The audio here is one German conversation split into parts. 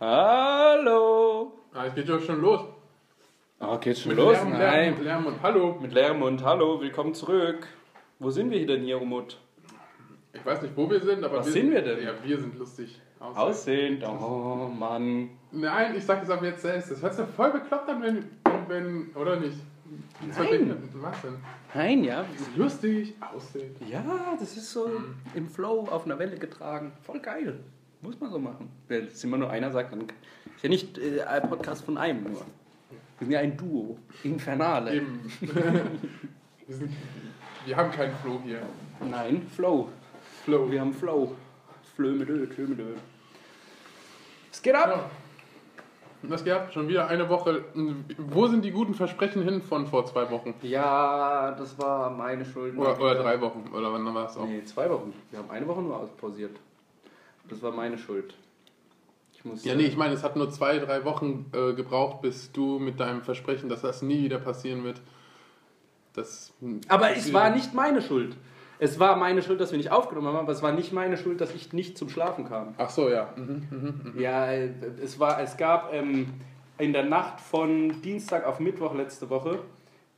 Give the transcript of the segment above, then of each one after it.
Hallo. Ah, es geht doch schon los. Oh, geht's schon Mit los? Lärm, Nein. Lärm, Lärm und Hallo. Mit leerem Mund. Hallo, willkommen zurück. Wo sind wir denn hier, Umut? Ich weiß nicht, wo wir sind, aber Was wir sind wir denn? Ja, wir sind lustig. Aussehen. Aussehend. Oh, Mann. Nein, ich sag das ab jetzt selbst. Das hört sich voll bekloppt an, wenn, wenn oder nicht? Nein. Was denn? Nein, ja. Lustig, aussehen. Ja, das ist so im Flow auf einer Welle getragen. Voll geil. Muss man so machen. Wenn es immer nur einer sagt, dann ist ja nicht äh, ein Podcast von einem nur. Wir sind ja ein Duo. Infernale. Eben. wir, sind, wir haben keinen Flow hier. Nein, Flow. Flow. Wir haben Flow. Flö mit Flö. Es geht ab. Ja. Was gehabt? Schon wieder eine Woche. Wo sind die guten Versprechen hin von vor zwei Wochen? Ja, das war meine Schuld. Oder, oder drei Wochen? Oder wann war es auch? Nee, zwei Wochen. Wir haben eine Woche nur auspausiert. Das war meine Schuld. Ich muss Ja, nee, ich meine, es hat nur zwei, drei Wochen äh, gebraucht, bis du mit deinem Versprechen, dass das nie wieder passieren wird. Das, Aber es war nicht meine Schuld. Es war meine Schuld, dass wir nicht aufgenommen haben, aber es war nicht meine Schuld, dass ich nicht zum Schlafen kam. Ach so, ja. Mhm, mhm. Ja, äh, es, war, es gab ähm, in der Nacht von Dienstag auf Mittwoch letzte Woche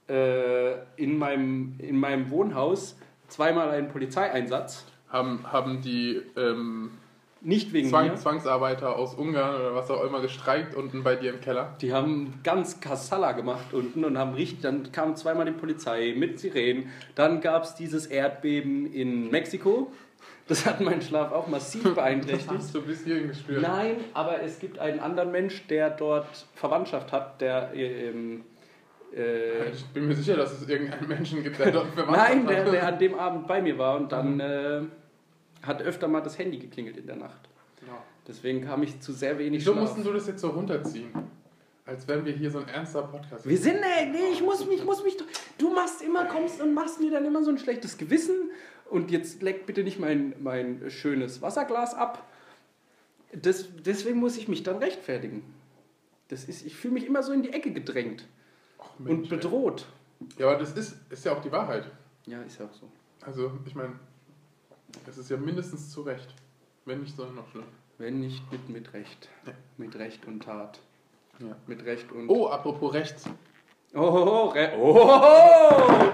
äh, in, meinem, in meinem Wohnhaus zweimal einen Polizeieinsatz. Haben, haben die ähm, Nicht wegen Zwang, mir. Zwangsarbeiter aus Ungarn oder was auch immer gestreikt unten bei dir im Keller? Die haben ganz Kassala gemacht unten und haben richtig, dann kam zweimal die Polizei mit Sirenen. Dann gab es dieses Erdbeben in Mexiko. Das hat meinen Schlaf auch massiv beeinträchtigt. hast du bis hierhin gespürt. Nein, aber es gibt einen anderen Mensch, der dort Verwandtschaft hat, der ähm, äh, Ich bin mir sicher, dass es irgendeinen Menschen gibt, der dort Verwandtschaft Nein, der, der an dem Abend bei mir war und dann äh, hat öfter mal das Handy geklingelt in der Nacht. Ja. Deswegen kam ich zu sehr wenig Wieso Schlaf. mussten du das jetzt so runterziehen? Als wären wir hier so ein ernster Podcast. Wir sind, nee, nee, ich muss mich, ich muss mich, du machst immer, kommst und machst mir dann immer so ein schlechtes Gewissen und jetzt leck bitte nicht mein, mein schönes Wasserglas ab. Das, deswegen muss ich mich dann rechtfertigen. Das ist, ich fühle mich immer so in die Ecke gedrängt Ach, und Mensch, ey. bedroht. Ja, aber das ist, ist ja auch die Wahrheit. Ja, ist ja auch so. Also, ich meine, es ist ja mindestens zu Recht. Wenn nicht, soll noch schlimmer. Wenn nicht mit, mit Recht. Ja. Mit Recht und Tat. Ja. Mit Recht und... Oh, apropos rechts. Oh, oh, oh, Re oh,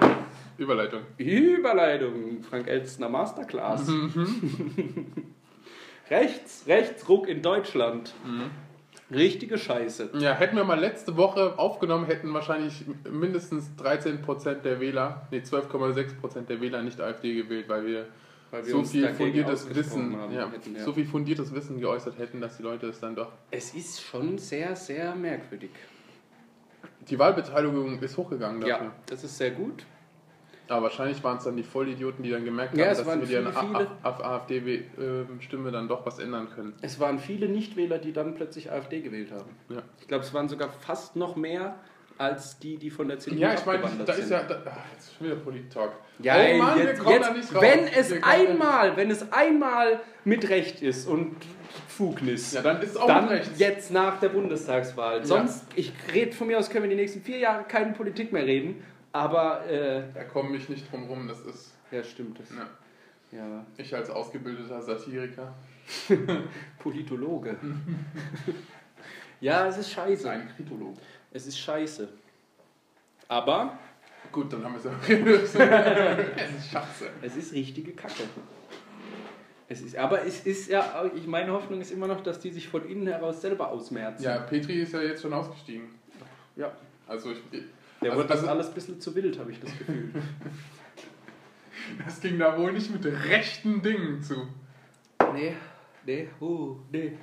Überleitung. Überleitung. Frank Elstner Masterclass. Mhm. rechts, Rechtsruck in Deutschland. Richtige Scheiße. Ja, hätten wir mal letzte Woche aufgenommen, hätten wahrscheinlich mindestens 13% der Wähler, nee, 12,6% der Wähler nicht AfD gewählt, Weil wir so viel fundiertes Wissen, haben ja, hätten, ja. so viel fundiertes Wissen geäußert hätten, dass die Leute es dann doch. Es ist schon sehr, sehr merkwürdig. Die Wahlbeteiligung ist hochgegangen dafür. Ja, das ist sehr gut. Aber wahrscheinlich waren es dann die Vollidioten, die dann gemerkt Ja, haben, dass sie mit ihren. AfD-Stimme dann doch was ändern können. Es waren viele Nichtwähler, die dann plötzlich AfD gewählt haben. Ja. Ich glaube, es waren sogar fast noch mehr als die, die von der CDU Ja, ich meine, da ist ja. Da, ach, jetzt ist schon wieder Politik-Talk. Ja, oh Mann, wir jetzt, kommen jetzt, da nicht raus. wenn Wir es da- einmal, wenn es einmal mit Recht ist und Fugnis, Ja, dann ist es auch dann rechts. jetzt nach der Bundestagswahl. Ja. Sonst, ich rede von mir aus, können wir die nächsten vier Jahre keine Politik mehr reden. Aber, äh, Da komme ich nicht drum rum. Das ist. ja, stimmt. Das, Ja. ja. Ich als ausgebildeter Satiriker. Politologe. ja, es ist scheiße. Ein Kritologe. Es ist scheiße. Aber Gut, dann haben wir es auch gelöst. es ist scheiße. es ist richtige Kacke. Es ist, aber es ist ja, ich, meine Hoffnung ist immer noch, dass die sich von innen heraus selber ausmerzen. Ja, Petri ist ja jetzt schon ausgestiegen. Ja. Also, ich, Der also, wird das alles ein bisschen zu wild, habe ich das Gefühl. das ging da wohl nicht mit rechten Dingen zu. nee, nee, uh, nee.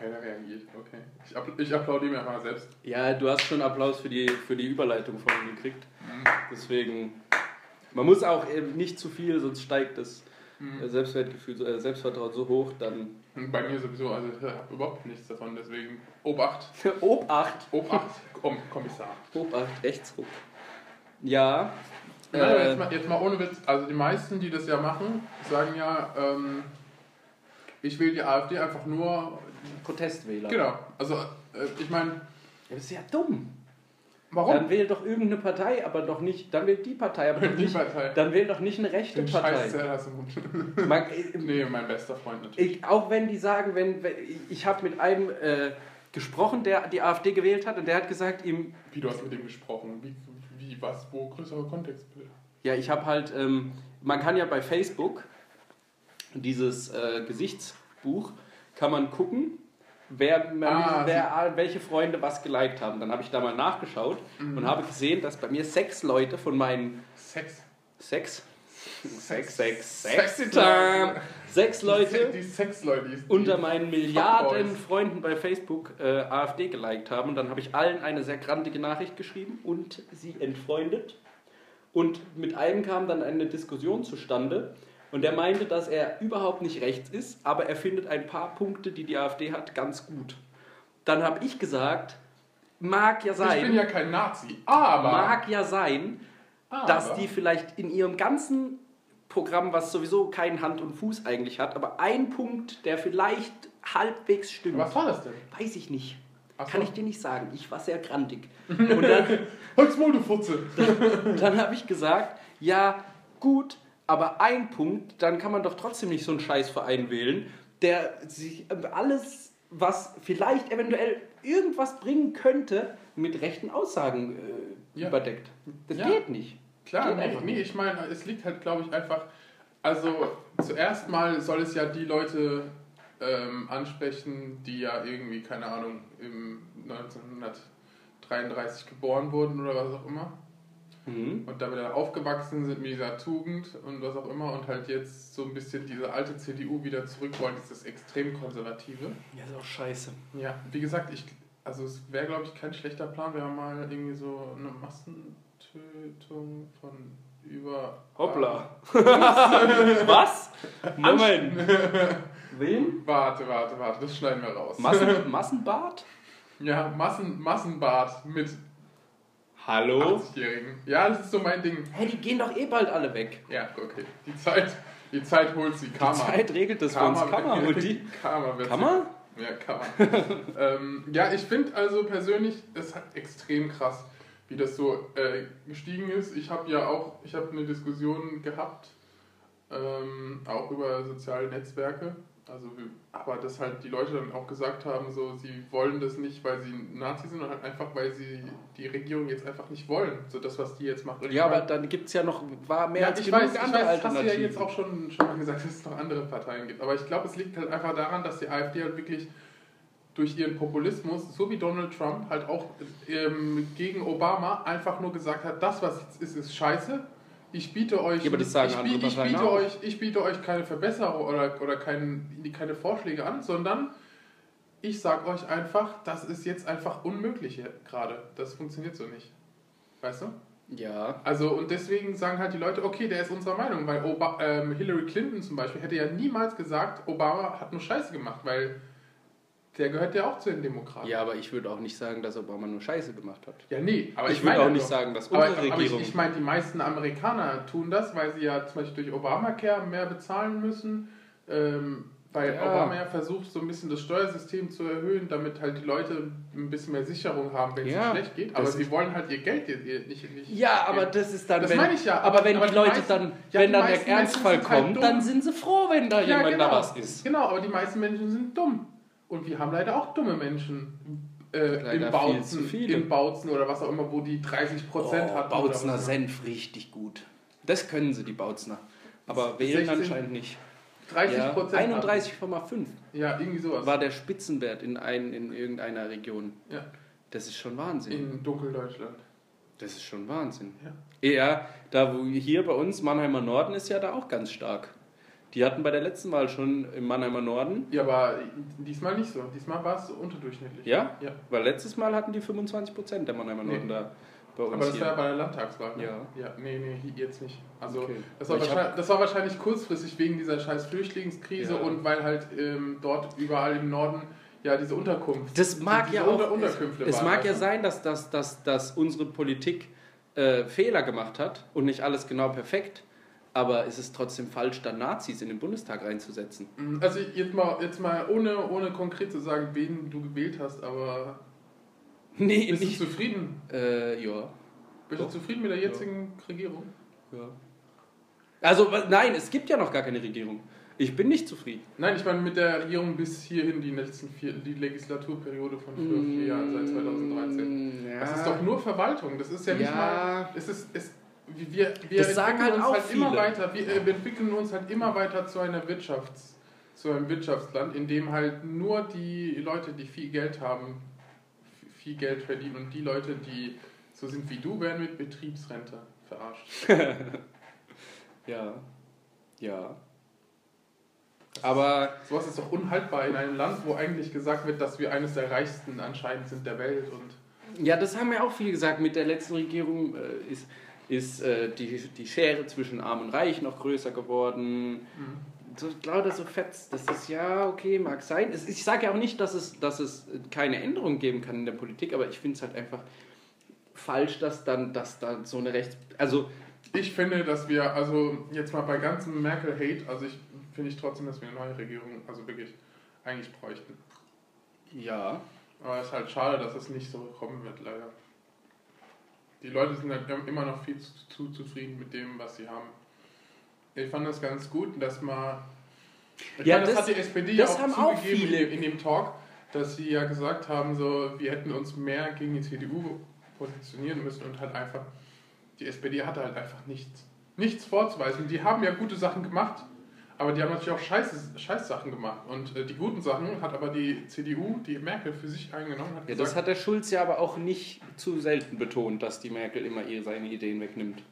Keiner reagiert, okay. Ich, app ich applaudiere mir einfach mal selbst. Ja, du hast schon Applaus für die, für die Überleitung von ihm gekriegt. Mhm. Deswegen, man muss auch eben nicht zu viel, sonst steigt das Mhm. äh, Selbstwertgefühl, so- äh, Selbstvertrauen so hoch, dann Bei mir sowieso, also ich habe überhaupt nichts davon, deswegen Obacht. Obacht, Obacht, Komm, Kommissar. Obacht, Rechtsruck. Ja, Nein, äh, jetzt, mal, jetzt mal ohne Witz, also die meisten, die das ja machen, sagen ja, ähm, ich will die AfD einfach nur, Protestwähler. genau, also äh, ich meine, Ja, Das ist ja dumm. Warum? Dann wähl doch irgendeine Partei, aber doch nicht, dann wählt die Partei, aber doch Die nicht, Partei. dann wähl doch nicht eine rechte Den Scheiß Partei. Zell hast du gut. Man, nee, mein bester Freund natürlich. ich, auch wenn die sagen, wenn, wenn ich habe mit einem äh, gesprochen, der die AfD gewählt hat und der hat gesagt, ihm, Wie, du hast mit dem gesprochen. Wie, wie was, wo, größere Kontext bitte. ja, ich habe halt, ähm, man kann ja bei Facebook dieses äh, Gesichtsbuch, kann man gucken, wer, Ah, wer welche Freunde was geliked haben. Dann habe ich da mal nachgeschaut Mhm. und habe gesehen, dass bei mir sechs Leute von meinen Sex. sechs, Sex. sechs, Sexy time, sechs Die, Leute die Sexleute. Die, unter meinen Milliarden Fuckboys. Freunden bei Facebook äh, AfD geliked haben. Und dann habe ich allen eine sehr grantige Nachricht geschrieben und sie entfreundet. Und mit einem kam dann eine Diskussion zustande. Und der meinte, dass er überhaupt nicht rechts ist, aber er findet ein paar Punkte, die die AfD hat, ganz gut. Dann habe ich gesagt, mag ja Ich bin sein, ja kein Nazi, aber. mag ja sein, aber dass die vielleicht in ihrem ganzen Programm, was sowieso keinen Hand und Fuß eigentlich hat, aber ein Punkt, der vielleicht halbwegs stimmt, Was war das denn? weiß ich nicht. So. Kann ich dir nicht sagen. Ich war sehr grantig. Und dann, Holz Maul, du Futze! dann habe ich gesagt, ja, gut, aber ein Punkt, dann kann man doch trotzdem nicht so einen Scheißverein wählen, der sich alles, was vielleicht eventuell irgendwas bringen könnte, mit rechten Aussagen äh, Ja. überdeckt. Das Ja. geht nicht. Klar, Geht nee, einfach nee, ich meine, es liegt halt, glaube ich, einfach. Also, zuerst mal soll es ja die Leute ähm, ansprechen, die ja irgendwie, keine Ahnung, im 1933 geboren wurden oder was auch immer. Mhm. Und damit dann aufgewachsen sind mit dieser Tugend und was auch immer und halt jetzt so ein bisschen diese alte CDU wieder zurück wollen, dieses extrem konservative. Ja, ist auch scheiße. Ja, wie gesagt, ich, also es wäre, glaube ich, kein schlechter Plan, wenn man mal irgendwie so eine Massentötung von über. Hoppla. Was? Moment. Wen? Warte, warte, warte, das schneiden wir raus. Massen, Massenbad? ja, Massen, Massenbad mit Hallo? 80-Jährigen. Ja, das ist so mein Ding. Hä, die gehen doch eh bald alle weg. Ja, okay. Die Zeit, die Zeit holt sie. Karma. Die Zeit regelt das für uns. Kammer holt die. Karma wird Kammer? Sie. Ja, Kammer. ähm, ja, ich finde also persönlich, es hat extrem krass, wie das so äh, gestiegen ist. Ich habe ja auch, ich habe eine Diskussion gehabt, ähm, auch über soziale Netzwerke. Also, aber dass halt die Leute dann auch gesagt haben, so sie wollen das nicht, weil sie Nazi sind, sondern halt einfach, weil sie die Regierung jetzt einfach nicht wollen. So das, was die jetzt macht. Und ich Ja, aber dann gibt es ja noch, war mehr ja, als ich genug weiß, ich andere weiß, das hast du ja Alternativen. jetzt auch schon, schon mal gesagt, dass es noch andere Parteien gibt. Aber ich glaube, es liegt halt einfach daran, dass die AfD halt wirklich durch ihren Populismus, so wie Donald Trump, halt auch ähm, gegen Obama einfach nur gesagt hat, das, was jetzt ist, ist scheiße. Ich biete euch, Ja, ich, ich, Parteien biete euch, ich biete euch keine Verbesserung oder, oder kein, keine Vorschläge an, sondern ich sage euch einfach, das ist jetzt einfach unmöglich gerade. Das funktioniert so nicht. Weißt du? ja. Also und deswegen sagen halt die Leute, okay, der ist unserer Meinung, weil Oba ähm, Hillary Clinton zum Beispiel hätte ja niemals gesagt, Obama hat nur Scheiße gemacht, weil der gehört ja auch zu den Demokraten. ja, aber ich würde auch nicht sagen, dass Obama nur Scheiße gemacht hat. Ja, nee, aber ich ich, würde meine auch nicht doch- sagen, dass aber, unsere aber ich, Regierung... ich meine, die meisten Amerikaner tun das, weil sie ja zum Beispiel durch Obamacare mehr bezahlen müssen, ähm, weil Ja. Obama ja versucht, so ein bisschen das Steuersystem zu erhöhen, damit halt die Leute ein bisschen mehr Sicherung haben, wenn es Ja, schlecht geht. Aber sie wollen halt ihr Geld ihr- nicht, nicht ja, aber geben. das ist dann, Das wenn, meine ich ja, aber wenn aber die die Leute meisten- dann, ja, wenn dann der Ernstfall halt kommt, dumm. dann sind sie froh, wenn da jemand genau. da was ist. Genau, aber die meisten Menschen sind dumm. Und wir haben leider auch dumme Menschen äh, in, Bautzen, in Bautzen oder was auch immer, wo die 30 Prozent oh, oder was. Senf, richtig gut. Das können sie, die Bautzner. Aber wählen 16 anscheinend nicht. 30 Ja, Prozent. 31,5 Ja, irgendwie sowas. war der Spitzenwert in, ein, in irgendeiner Region. Ja, Das ist schon Wahnsinn. in Dunkeldeutschland. Das ist schon Wahnsinn. Ja. Ja, da wo hier bei uns, Mannheimer Norden, ist ja da auch ganz stark. Die hatten bei der letzten Wahl schon im Mannheimer Norden, Ja, aber diesmal nicht so. Diesmal war es unterdurchschnittlich. ja? Ja. Weil letztes Mal hatten die 25 Prozent der Mannheimer Nee. Norden da bei uns Aber das hier. war ja bei der Landtagswahl. ne? Ja. Ja, nee, nee, jetzt nicht. Also, Okay. das, war hab- wahrscheinlich, das war wahrscheinlich kurzfristig wegen dieser scheiß Flüchtlingskrise Ja. und weil halt ähm, dort überall im Norden ja diese Unterkunft. Das mag ja auch. Unterkünfte es waren, mag ja sein, dass, dass, dass, dass unsere Politik äh, Fehler gemacht hat und nicht alles genau perfekt. Aber es ist trotzdem falsch, dann Nazis in den Bundestag reinzusetzen. Also jetzt mal, jetzt mal ohne, ohne konkret zu sagen, wen du gewählt hast, aber Nee, Bist nicht. du zufrieden? Äh, ja. Bist Doch. du zufrieden mit der jetzigen Regierung? ja. Also, nein, es gibt ja noch gar keine Regierung. Ich bin nicht zufrieden. Nein, ich meine mit der Regierung bis hierhin die letzten vier, die Legislaturperiode von vier, vier Jahren seit 2013. Mm, Ja. Das ist doch nur Verwaltung. Das ist ja nicht Ja. mal. Es ist, es, wir wir Das sagen entwickeln halt uns auch halt immer viele. weiter. Wir, äh, wir entwickeln uns halt immer weiter zu einer Wirtschafts, zu einem Wirtschaftsland, in dem halt nur die Leute, die viel Geld haben, viel Geld verdienen und die Leute, die so sind wie du, werden mit Betriebsrente verarscht. Ja. Ja. Aber Sowas ist doch unhaltbar in einem Land, wo eigentlich gesagt wird, dass wir eines der reichsten anscheinend sind der Welt und ja, das haben ja auch viele gesagt. Mit der letzten Regierung äh, ist, ist äh, die, die Schere zwischen Arm und Reich noch größer geworden. So, lauter so fetzt. Das ist ja okay, mag sein. Es, ich sage ja auch nicht, dass es, dass es keine Änderung geben kann in der Politik, aber ich finde es halt einfach falsch, dass dann, dass dann so eine Rechts. Also, Ich finde, dass wir, also jetzt mal bei ganzem Merkel-Hate, also ich finde ich trotzdem, dass wir eine neue Regierung, also wirklich eigentlich bräuchten. ja. Aber es ist halt schade, dass es nicht so kommen wird, leider. Die Leute sind halt immer noch viel zu, zu zufrieden mit dem, was sie haben. Ich fand das ganz gut, dass man. Ja, meine, das, das- hat die SPD ja auch haben auch zugegeben viele. in, in dem Talk, dass sie ja gesagt haben, so, wir hätten uns mehr gegen die CDU positionieren müssen und halt einfach. Die SPD hatte halt einfach nichts, nichts vorzuweisen. Die haben ja gute Sachen gemacht, aber die haben natürlich auch scheiße, scheiß Sachen gemacht. Und äh, die guten Sachen hat aber die CDU, die Merkel für sich eingenommen, hat Ja, gesagt, das hat der Schulz ja aber auch nicht zu selten betont, dass die Merkel immer ihr seine Ideen wegnimmt.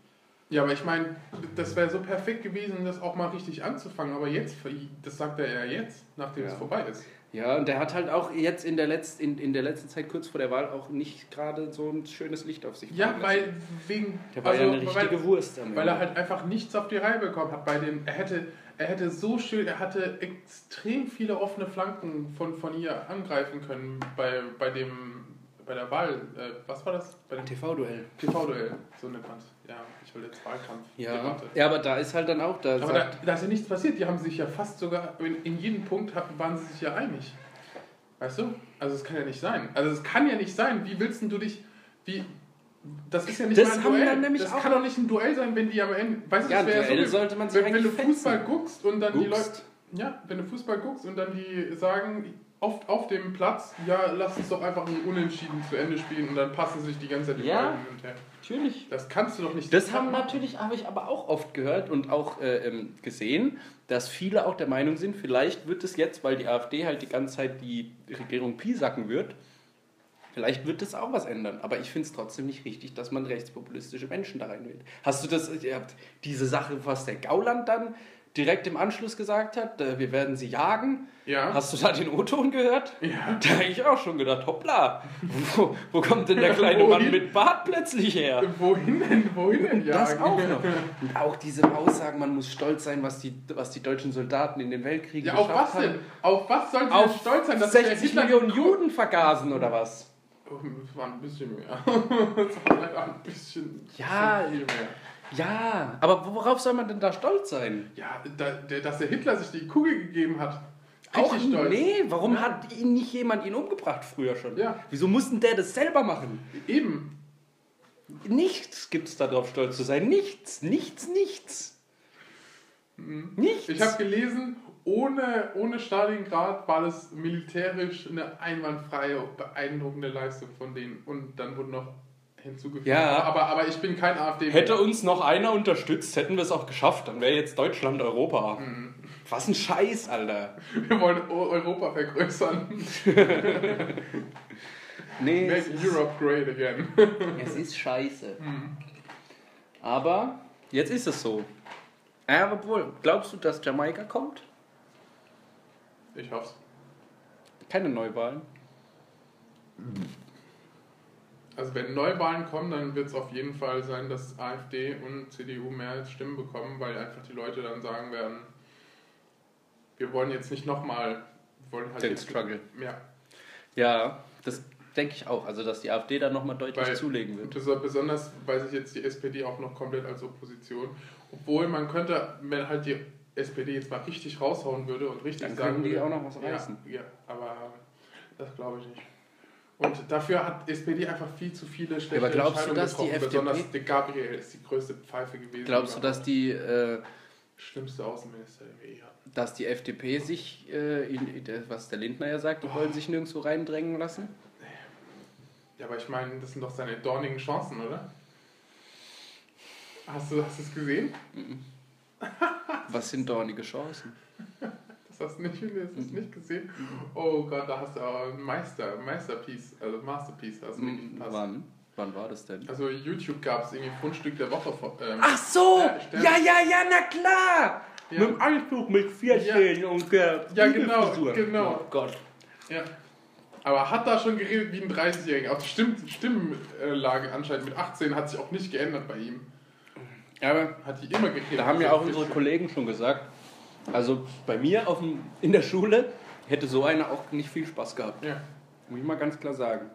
Ja, aber ich meine, das wäre so perfekt gewesen, das auch mal richtig anzufangen. Aber jetzt, das sagt er ja jetzt, nachdem Ja. es vorbei ist. Ja, und der hat halt auch jetzt in der, Letz-, in, in der letzten Zeit kurz vor der Wahl auch nicht gerade so ein schönes Licht auf sich Ja, weil wegen. Der war also, ja eine richtige weil, Wurst am weil er halt einfach nichts auf die Reihe bekommen hat. Bei den, er hätte, er hätte so schön, er hatte extrem viele offene Flanken von, von ihr angreifen können bei, bei dem bei der Wahl. Äh, was war das? Bei dem TV-Duell. TV-Duell, so nennt man es. Ja, ich will jetzt Wahlkampf. Ja. Debatte. ja, aber da ist halt dann auch, da Aber da, da ist ja nichts passiert. Die haben sich ja fast sogar, in, in jedem Punkt waren sie sich ja einig. Weißt du? Also es kann ja nicht sein. Also es kann ja nicht sein. Wie willst denn du dich, wie, das ist ja nicht Das mal ein Duell. dann nämlich das auch- kann doch nicht ein Duell sein, wenn die am Ende, weißt du, ja, das wäre Duell ja so, sollte man sich wenn, wenn du Fußball fetzen. guckst und dann die Leute, Guckst. ja, wenn du Fußball guckst und dann die sagen, auf, auf dem Platz, ja, lass uns doch einfach ein Unentschieden zu Ende spielen und dann passen sich die ganze Zeit die Ja. Bälle hin und her. Natürlich. Das kannst du doch nicht. Das haben natürlich, habe ich aber auch oft gehört und auch äh, ähm, gesehen, dass viele auch der Meinung sind, vielleicht wird es jetzt, weil die AfD halt die ganze Zeit die Regierung piesacken wird, vielleicht wird es auch was ändern. Aber ich finde es trotzdem nicht richtig, dass man rechtspopulistische Menschen da reinwählt. Hast du das, ihr habt diese Sache, was der Gauland dann direkt im Anschluss gesagt hat, äh, wir werden sie jagen. Ja. Hast du da den O-Ton gehört? Ja. Da habe ich auch schon gedacht, hoppla, wo, wo kommt denn der kleine Mann mit Bart plötzlich her? Wohin denn, wohin denn Das jagen? auch noch. Und auch diese Aussagen, man muss stolz sein, was die, was die deutschen Soldaten in den Weltkriegen Ja, auf was geschafft denn? haben. Auf was sollten wir Auf stolz sein? dass der 60 Hitler- Millionen Juden vergasen oder was? Das war ein bisschen mehr. Das war leider ein bisschen, Ja. bisschen viel mehr. Ja, aber worauf soll man denn da stolz sein? Ja, da, der, dass der Hitler sich die Kugel gegeben hat. Auch Richtig stolz. nee, warum hat ihn nicht jemand ihn umgebracht früher schon? Ja. Wieso mussten der das selber machen? Eben. Nichts gibt's darauf stolz zu sein. Nichts, nichts, nichts. Nichts. Mhm. Ich habe gelesen, ohne, ohne Stalingrad war das militärisch eine einwandfreie, beeindruckende Leistung von denen. Und dann wurde noch hinzugefügt. Ja. Aber, aber ich bin kein AfD. Hätte uns noch einer unterstützt, hätten wir es auch geschafft. Dann wäre jetzt Deutschland Europa. Was ein Scheiß, Alter. Wir wollen Eu- Europa vergrößern. Nee, Make Europe great again. Es ist scheiße. Aber jetzt ist es so. Ja, obwohl, glaubst du, dass Jamaika kommt? Ich hoff's. Keine Neuwahlen. Also wenn Neuwahlen kommen, dann wird es auf jeden Fall sein, dass AfD und CDU mehr Stimmen bekommen, weil einfach die Leute dann sagen werden, wir wollen jetzt nicht nochmal, wir wollen halt Den Struggle. Ja, Ja, das denke ich auch. Also, dass die AfD da nochmal deutlich Weil- zulegen wird. besonders, weil sich jetzt die SPD auch noch komplett als Opposition, obwohl man könnte, wenn halt die SPD jetzt mal richtig raushauen würde und richtig Dann sagen könnten die würde, auch noch was ja, reißen. Ja, aber das glaube ich nicht. Und dafür hat SPD einfach viel zu viele schlechte aber glaubst du, dass die FDP Besonders de Gabriel ist die größte Pfeife gewesen. Glaubst du, dass die äh, schlimmste Außenminister der WE hat? Dass die FDP sich, äh, in, in, was der Lindner ja sagt, die oh. wollen sich nirgendwo reindrängen lassen? Ja, aber ich meine, das sind doch seine dornigen Chancen, oder? Hast du, hast du es gesehen? Was sind dornige Chancen? Das hast du nicht, hast du nicht gesehen? Oh Gott, da hast du auch ein Meister, Meisterpiece, also Masterpiece. Also Wann? Wann war das denn? Also YouTube gab es irgendwie Fundstück der Woche. Ähm, Ach so! Ja, ja, ja, ja, na klar! Ja. Mit dem Anzug mit 14 ja. und äh, Ja, genau, genau. Oh Gott. Ja. Aber hat da schon geredet wie ein 30-Jähriger. Auch die Stimm Stimmlage anscheinend mit 18 hat sich auch nicht geändert bei ihm. Aber hat die immer geredet. Da haben ja auch unsere Kollegen schon gesagt. Also bei mir auf dem, in der Schule hätte so einer auch nicht viel Spaß gehabt. Ja. Muss ich mal ganz klar sagen.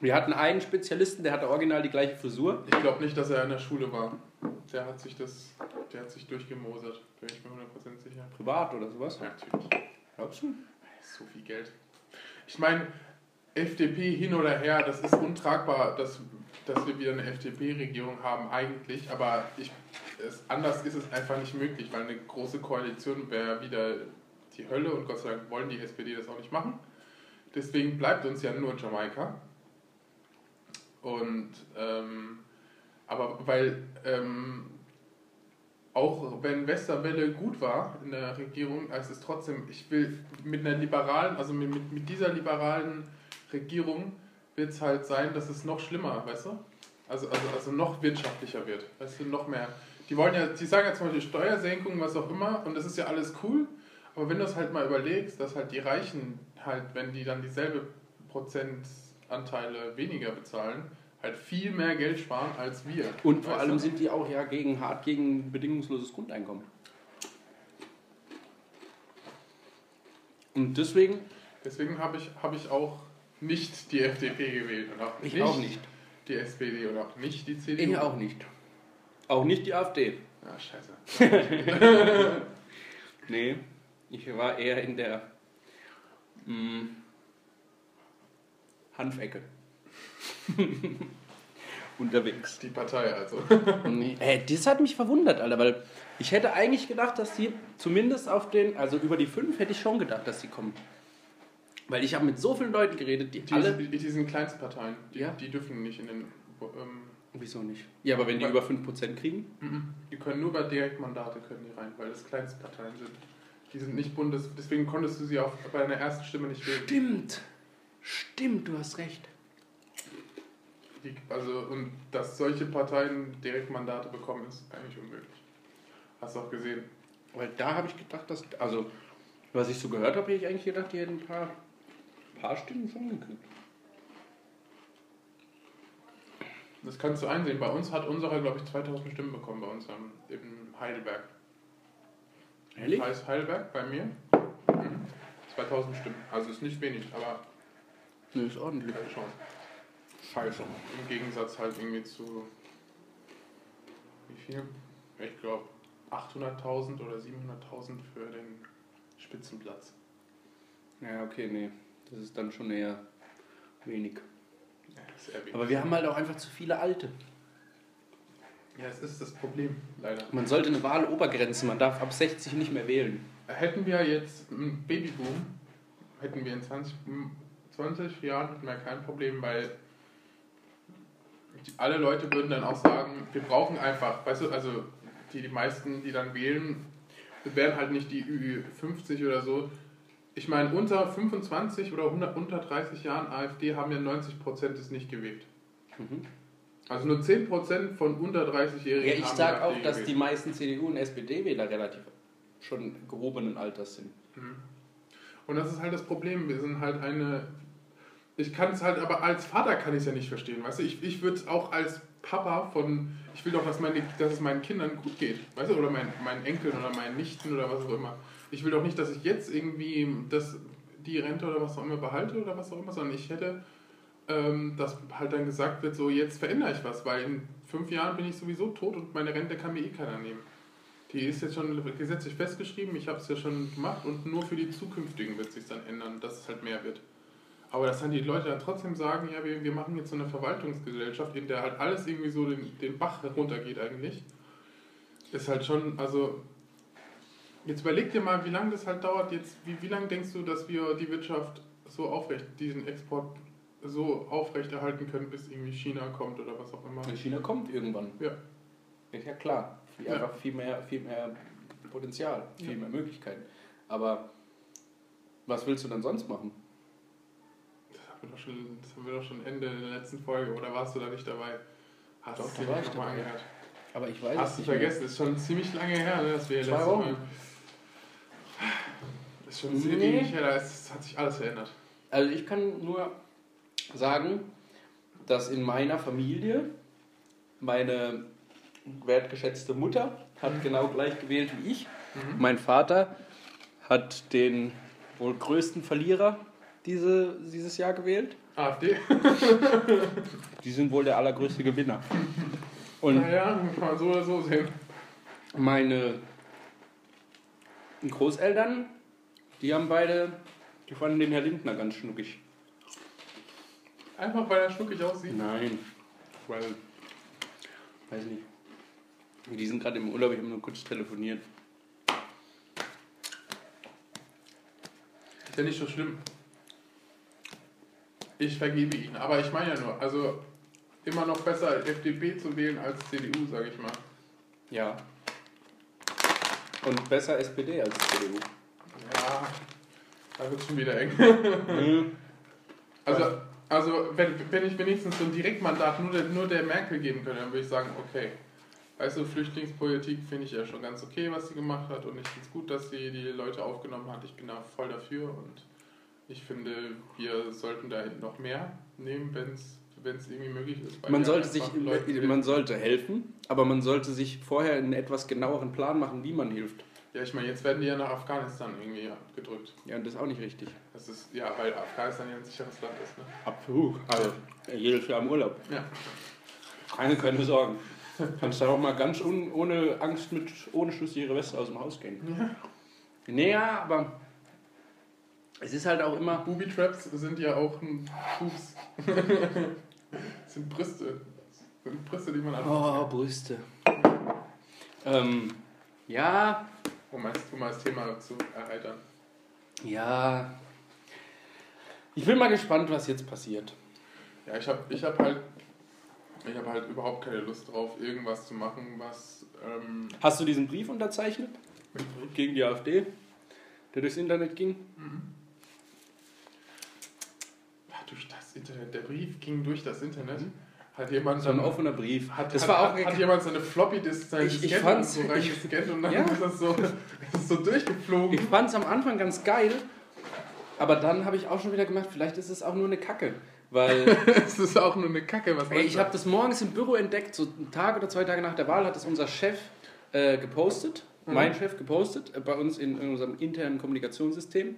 Wir hatten einen Spezialisten, der hatte original die gleiche Frisur. Ich glaube nicht, dass er in der Schule war. Der hat sich das, der hat sich durchgemosert. Bin ich mir 100% sicher. Privat oder sowas? Ja, natürlich. Glaubst du? So viel Geld. Ich meine, FDP hin oder her, das ist untragbar, dass, dass wir wieder eine FDP-Regierung haben eigentlich, aber ich, es, anders ist es einfach nicht möglich, weil eine große Koalition wäre wieder die Hölle und Gott sei Dank wollen die SPD das auch nicht machen. Deswegen bleibt uns ja nur Jamaika. Und ähm, aber weil ähm, auch wenn Westerwelle gut war in der Regierung, es ist trotzdem, ich will mit einer liberalen, also mit, mit dieser liberalen Regierung wird es halt sein, dass es noch schlimmer, weißt du? Also, also, also noch wirtschaftlicher wird, weißt du, noch mehr. Die wollen ja, die sagen ja zum Beispiel Steuersenkungen, was auch immer, und das ist ja alles cool, aber wenn du es halt mal überlegst, dass halt die Reichen halt, wenn die dann dieselbe Prozentanteile weniger bezahlen, halt viel mehr Geld sparen als wir. Und vor allem du? sind die auch ja gegen hart gegen bedingungsloses Grundeinkommen. Und deswegen. Deswegen habe ich, hab ich auch nicht die FDP gewählt. Und auch ich nicht auch nicht. Die SPD und auch nicht die CDU. Ich auch nicht. Auch nicht die AfD. Ah, scheiße. nee, ich war eher in der mh, mm, Hanfecke. unterwegs. Die Partei also. nee, ey, das hat mich verwundert, Alter, weil ich hätte eigentlich gedacht, dass die zumindest auf den, also über die fünf hätte ich schon gedacht, dass die kommen. Weil ich habe mit so vielen Leuten geredet, die, die alle... Die, die sind Kleinstparteien, die, ja? die dürfen nicht in den... Ähm, Wieso nicht? Ja, aber wenn die über 5% kriegen? Mhm. Die können nur bei Direktmandate können die rein, weil das Kleinstparteien sind. Die sind nicht bundes... Deswegen konntest du sie auch bei deiner ersten Stimme nicht wählen. Stimmt. Stimmt, du hast recht. Die, also, und dass solche Parteien Direktmandate bekommen, ist eigentlich unmöglich. Hast du auch gesehen. Weil da habe ich gedacht, dass, also, was ich so gehört habe, hätte ich eigentlich gedacht, die hätten ein paar, paar Stimmen schon gekriegt. Das kannst du einsehen. Bei uns hat unserer, glaube ich, 2000 Stimmen bekommen, bei uns in Heidelberg. Ehrlich? Heißt Heidelberg bei mir. Mhm. 2000 Stimmen. Also ist nicht wenig, aber. Nee, ist ordentlich. Keine Chance. Scheiße. Im Gegensatz halt irgendwie zu. Wie viel? Ich glaube 800.000 oder 700.000 für den Spitzenplatz. Ja, okay, nee. Das ist dann schon eher wenig. Ja, sehr wenig. Aber wir haben halt auch einfach zu viele Alte. Ja, es ist das Problem, leider. Man sollte eine Wahlobergrenze, man darf ab 60 nicht mehr wählen. Hätten wir jetzt einen Babyboom, hätten wir in 20, 20 Jahren hätten wir kein Problem, weil alle Leute würden dann auch sagen, wir brauchen einfach, weißt du, also die, die meisten, die dann wählen, wären halt nicht die Ü50 oder so. Ich meine, unter 25 oder 100, unter 30 Jahren AfD haben ja 90% es nicht gewählt. Mhm. Also nur 10% von unter 30-Jährigen. Ja, ich sage auch, dass gewählt. die meisten CDU- und SPD-Wähler relativ schon gehobenen Alters sind. Mhm. Und das ist halt das Problem. Wir sind halt eine ich kann es halt, aber als Vater kann ich es ja nicht verstehen, weißt du? Ich, ich würde es auch als Papa von, ich will doch, dass, meine, dass es meinen Kindern gut geht, weißt du? Oder mein, meinen Enkeln oder meinen Nichten oder was auch immer. Ich will doch nicht, dass ich jetzt irgendwie das, die Rente oder was auch immer behalte oder was auch immer, sondern ich hätte, ähm, dass halt dann gesagt wird, so jetzt verändere ich was, weil in fünf Jahren bin ich sowieso tot und meine Rente kann mir eh keiner nehmen. Die ist jetzt schon gesetzlich festgeschrieben, ich habe es ja schon gemacht und nur für die zukünftigen wird es sich dann ändern, dass es halt mehr wird. Aber dass dann die Leute dann trotzdem sagen, ja, wir, wir machen jetzt so eine Verwaltungsgesellschaft, in der halt alles irgendwie so den, den Bach runtergeht eigentlich, ist halt schon, also jetzt überleg dir mal, wie lange das halt dauert, jetzt, wie, wie lange denkst du, dass wir die Wirtschaft so aufrecht, diesen Export so aufrechterhalten können, bis irgendwie China kommt oder was auch immer. China kommt irgendwann. Ja. Ist ja klar. Viel, Ja. Einfach viel mehr, viel mehr Potenzial, viel Ja. mehr Möglichkeiten. Aber was willst du dann sonst machen? Das haben wir doch schon, das haben wir doch schon Ende der letzten Folge, oder warst du da nicht dabei? Hast Doch, du da war ich dabei. angehört? Aber ich weiß Hast es du vergessen, ist schon ziemlich lange her, dass wir Zwei letzte Wochen. Mal. Ist schon Nee. ziemlich ewig her, da ist, hat sich alles verändert. Also ich kann nur sagen, dass in meiner Familie meine wertgeschätzte Mutter hat genau gleich gewählt wie ich. Mhm. Mein Vater hat den wohl größten Verlierer diese, dieses Jahr gewählt. AfD? Die sind wohl der allergrößte Gewinner. Und Naja, kann man so oder so sehen. meine Großeltern, die haben beide, die fanden den Herr Lindner ganz schnuckig. Einfach weil er schnuckig aussieht. Nein, weil, weiß nicht. Die sind gerade im Urlaub, ich habe nur kurz telefoniert. Ist ja nicht so schlimm. Ich vergebe ihn. Aber ich meine ja nur, also immer noch besser FDP zu wählen als CDU, sage ich mal. Ja. Und besser SPD als CDU. Ja, da wird schon wieder eng. Mhm. Also, also wenn, wenn ich wenigstens so ein Direktmandat nur der, nur der Merkel geben könnte, dann würde ich sagen, okay. Du, Flüchtlingspolitik finde ich ja schon ganz okay, was sie gemacht hat und ich finde es gut, dass sie die Leute aufgenommen hat. Ich bin da voll dafür und ich finde, wir sollten da noch mehr nehmen, wenn es irgendwie möglich ist. Man sollte sich, man sollte helfen, aber man sollte sich vorher einen etwas genaueren Plan machen, wie man hilft. Ja, ich meine, jetzt werden die ja nach Afghanistan irgendwie gedrückt. Ja, und das ist auch nicht richtig. Das ist, ja, weil Afghanistan ja ein sicheres Land ist, ne? Absolut. Also, jedes Jahr im Urlaub. Ja. Keine, keine Sorgen. Kannst da auch mal ganz un, ohne Angst mit ohne schlüssige Weste aus dem Haus gehen. ja. Naja, aber es ist halt auch immer. Booby Traps sind ja auch ein Boobs. sind Brüste. Sind Brüste, die man Oh, anfassen Brüste. Ähm, ja. Um als, um als Thema zu erheitern. ja. Ich bin mal gespannt, was jetzt passiert. Ja, ich habe ich hab halt. Ich habe halt überhaupt keine Lust drauf, irgendwas zu machen, was. Ähm, Hast du diesen Brief unterzeichnet gegen die AfD, der durchs Internet ging? ja, durch das Internet. Der Brief ging durch das Internet. Hat jemand So ein offener Brief. Hat, das hat, war auch hat, hat jemand seine Floppy Disk seine Ich- ich fand's- so reingescannt und dann Ja. ist das so, ist so durchgeflogen. Ich fand es am Anfang ganz geil, aber dann habe ich auch schon wieder gemacht, vielleicht ist es auch nur eine Kacke. Weil Es ist auch nur eine Kacke, was ey, ich habe das morgens im Büro entdeckt, so einen Tag oder zwei Tage nach der Wahl hat es unser Chef äh, gepostet, Mhm. mein Chef gepostet, äh, bei uns in, in unserem internen Kommunikationssystem.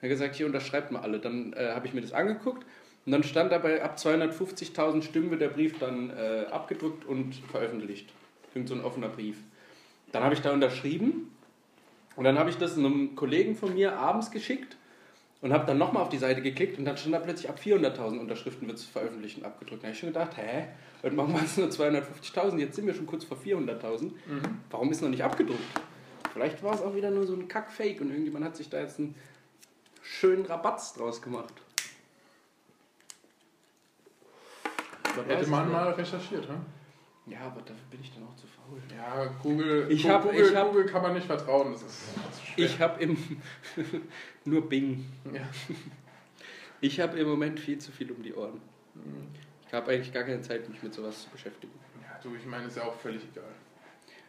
Er hat gesagt, hier unterschreibt mal alle. Dann äh, habe ich mir das angeguckt und dann stand dabei, ab 250.000 Stimmen wird der Brief dann äh, abgedruckt und veröffentlicht. Irgend so ein offener Brief. Dann habe ich da unterschrieben und dann habe ich das einem Kollegen von mir abends geschickt und habe dann nochmal auf die Seite geklickt und dann stand da plötzlich ab 400.000 Unterschriften wird es veröffentlicht und abgedruckt. Da habe ich schon gedacht, hä? Heute machen wir es nur 250.000, jetzt sind wir schon kurz vor 400.000. Mhm. Warum ist noch nicht abgedruckt? Vielleicht war es auch wieder nur so ein Kack-Fake und irgendjemand hat sich da jetzt einen schönen Rabatz draus gemacht. Weiß Hätte man mal recherchiert, hm? Ja, aber dafür bin ich dann auch zu faul. Ja, Google, Ich Gu- hab- Google, ich hab- Google kann man nicht vertrauen, das ist, schwer. Ich habe im nur Bing. ja. Ich habe im Moment viel zu viel um die Ohren. Ich habe eigentlich gar keine Zeit, mich mit sowas zu beschäftigen. ja, du, ich meine, ist ja auch völlig egal.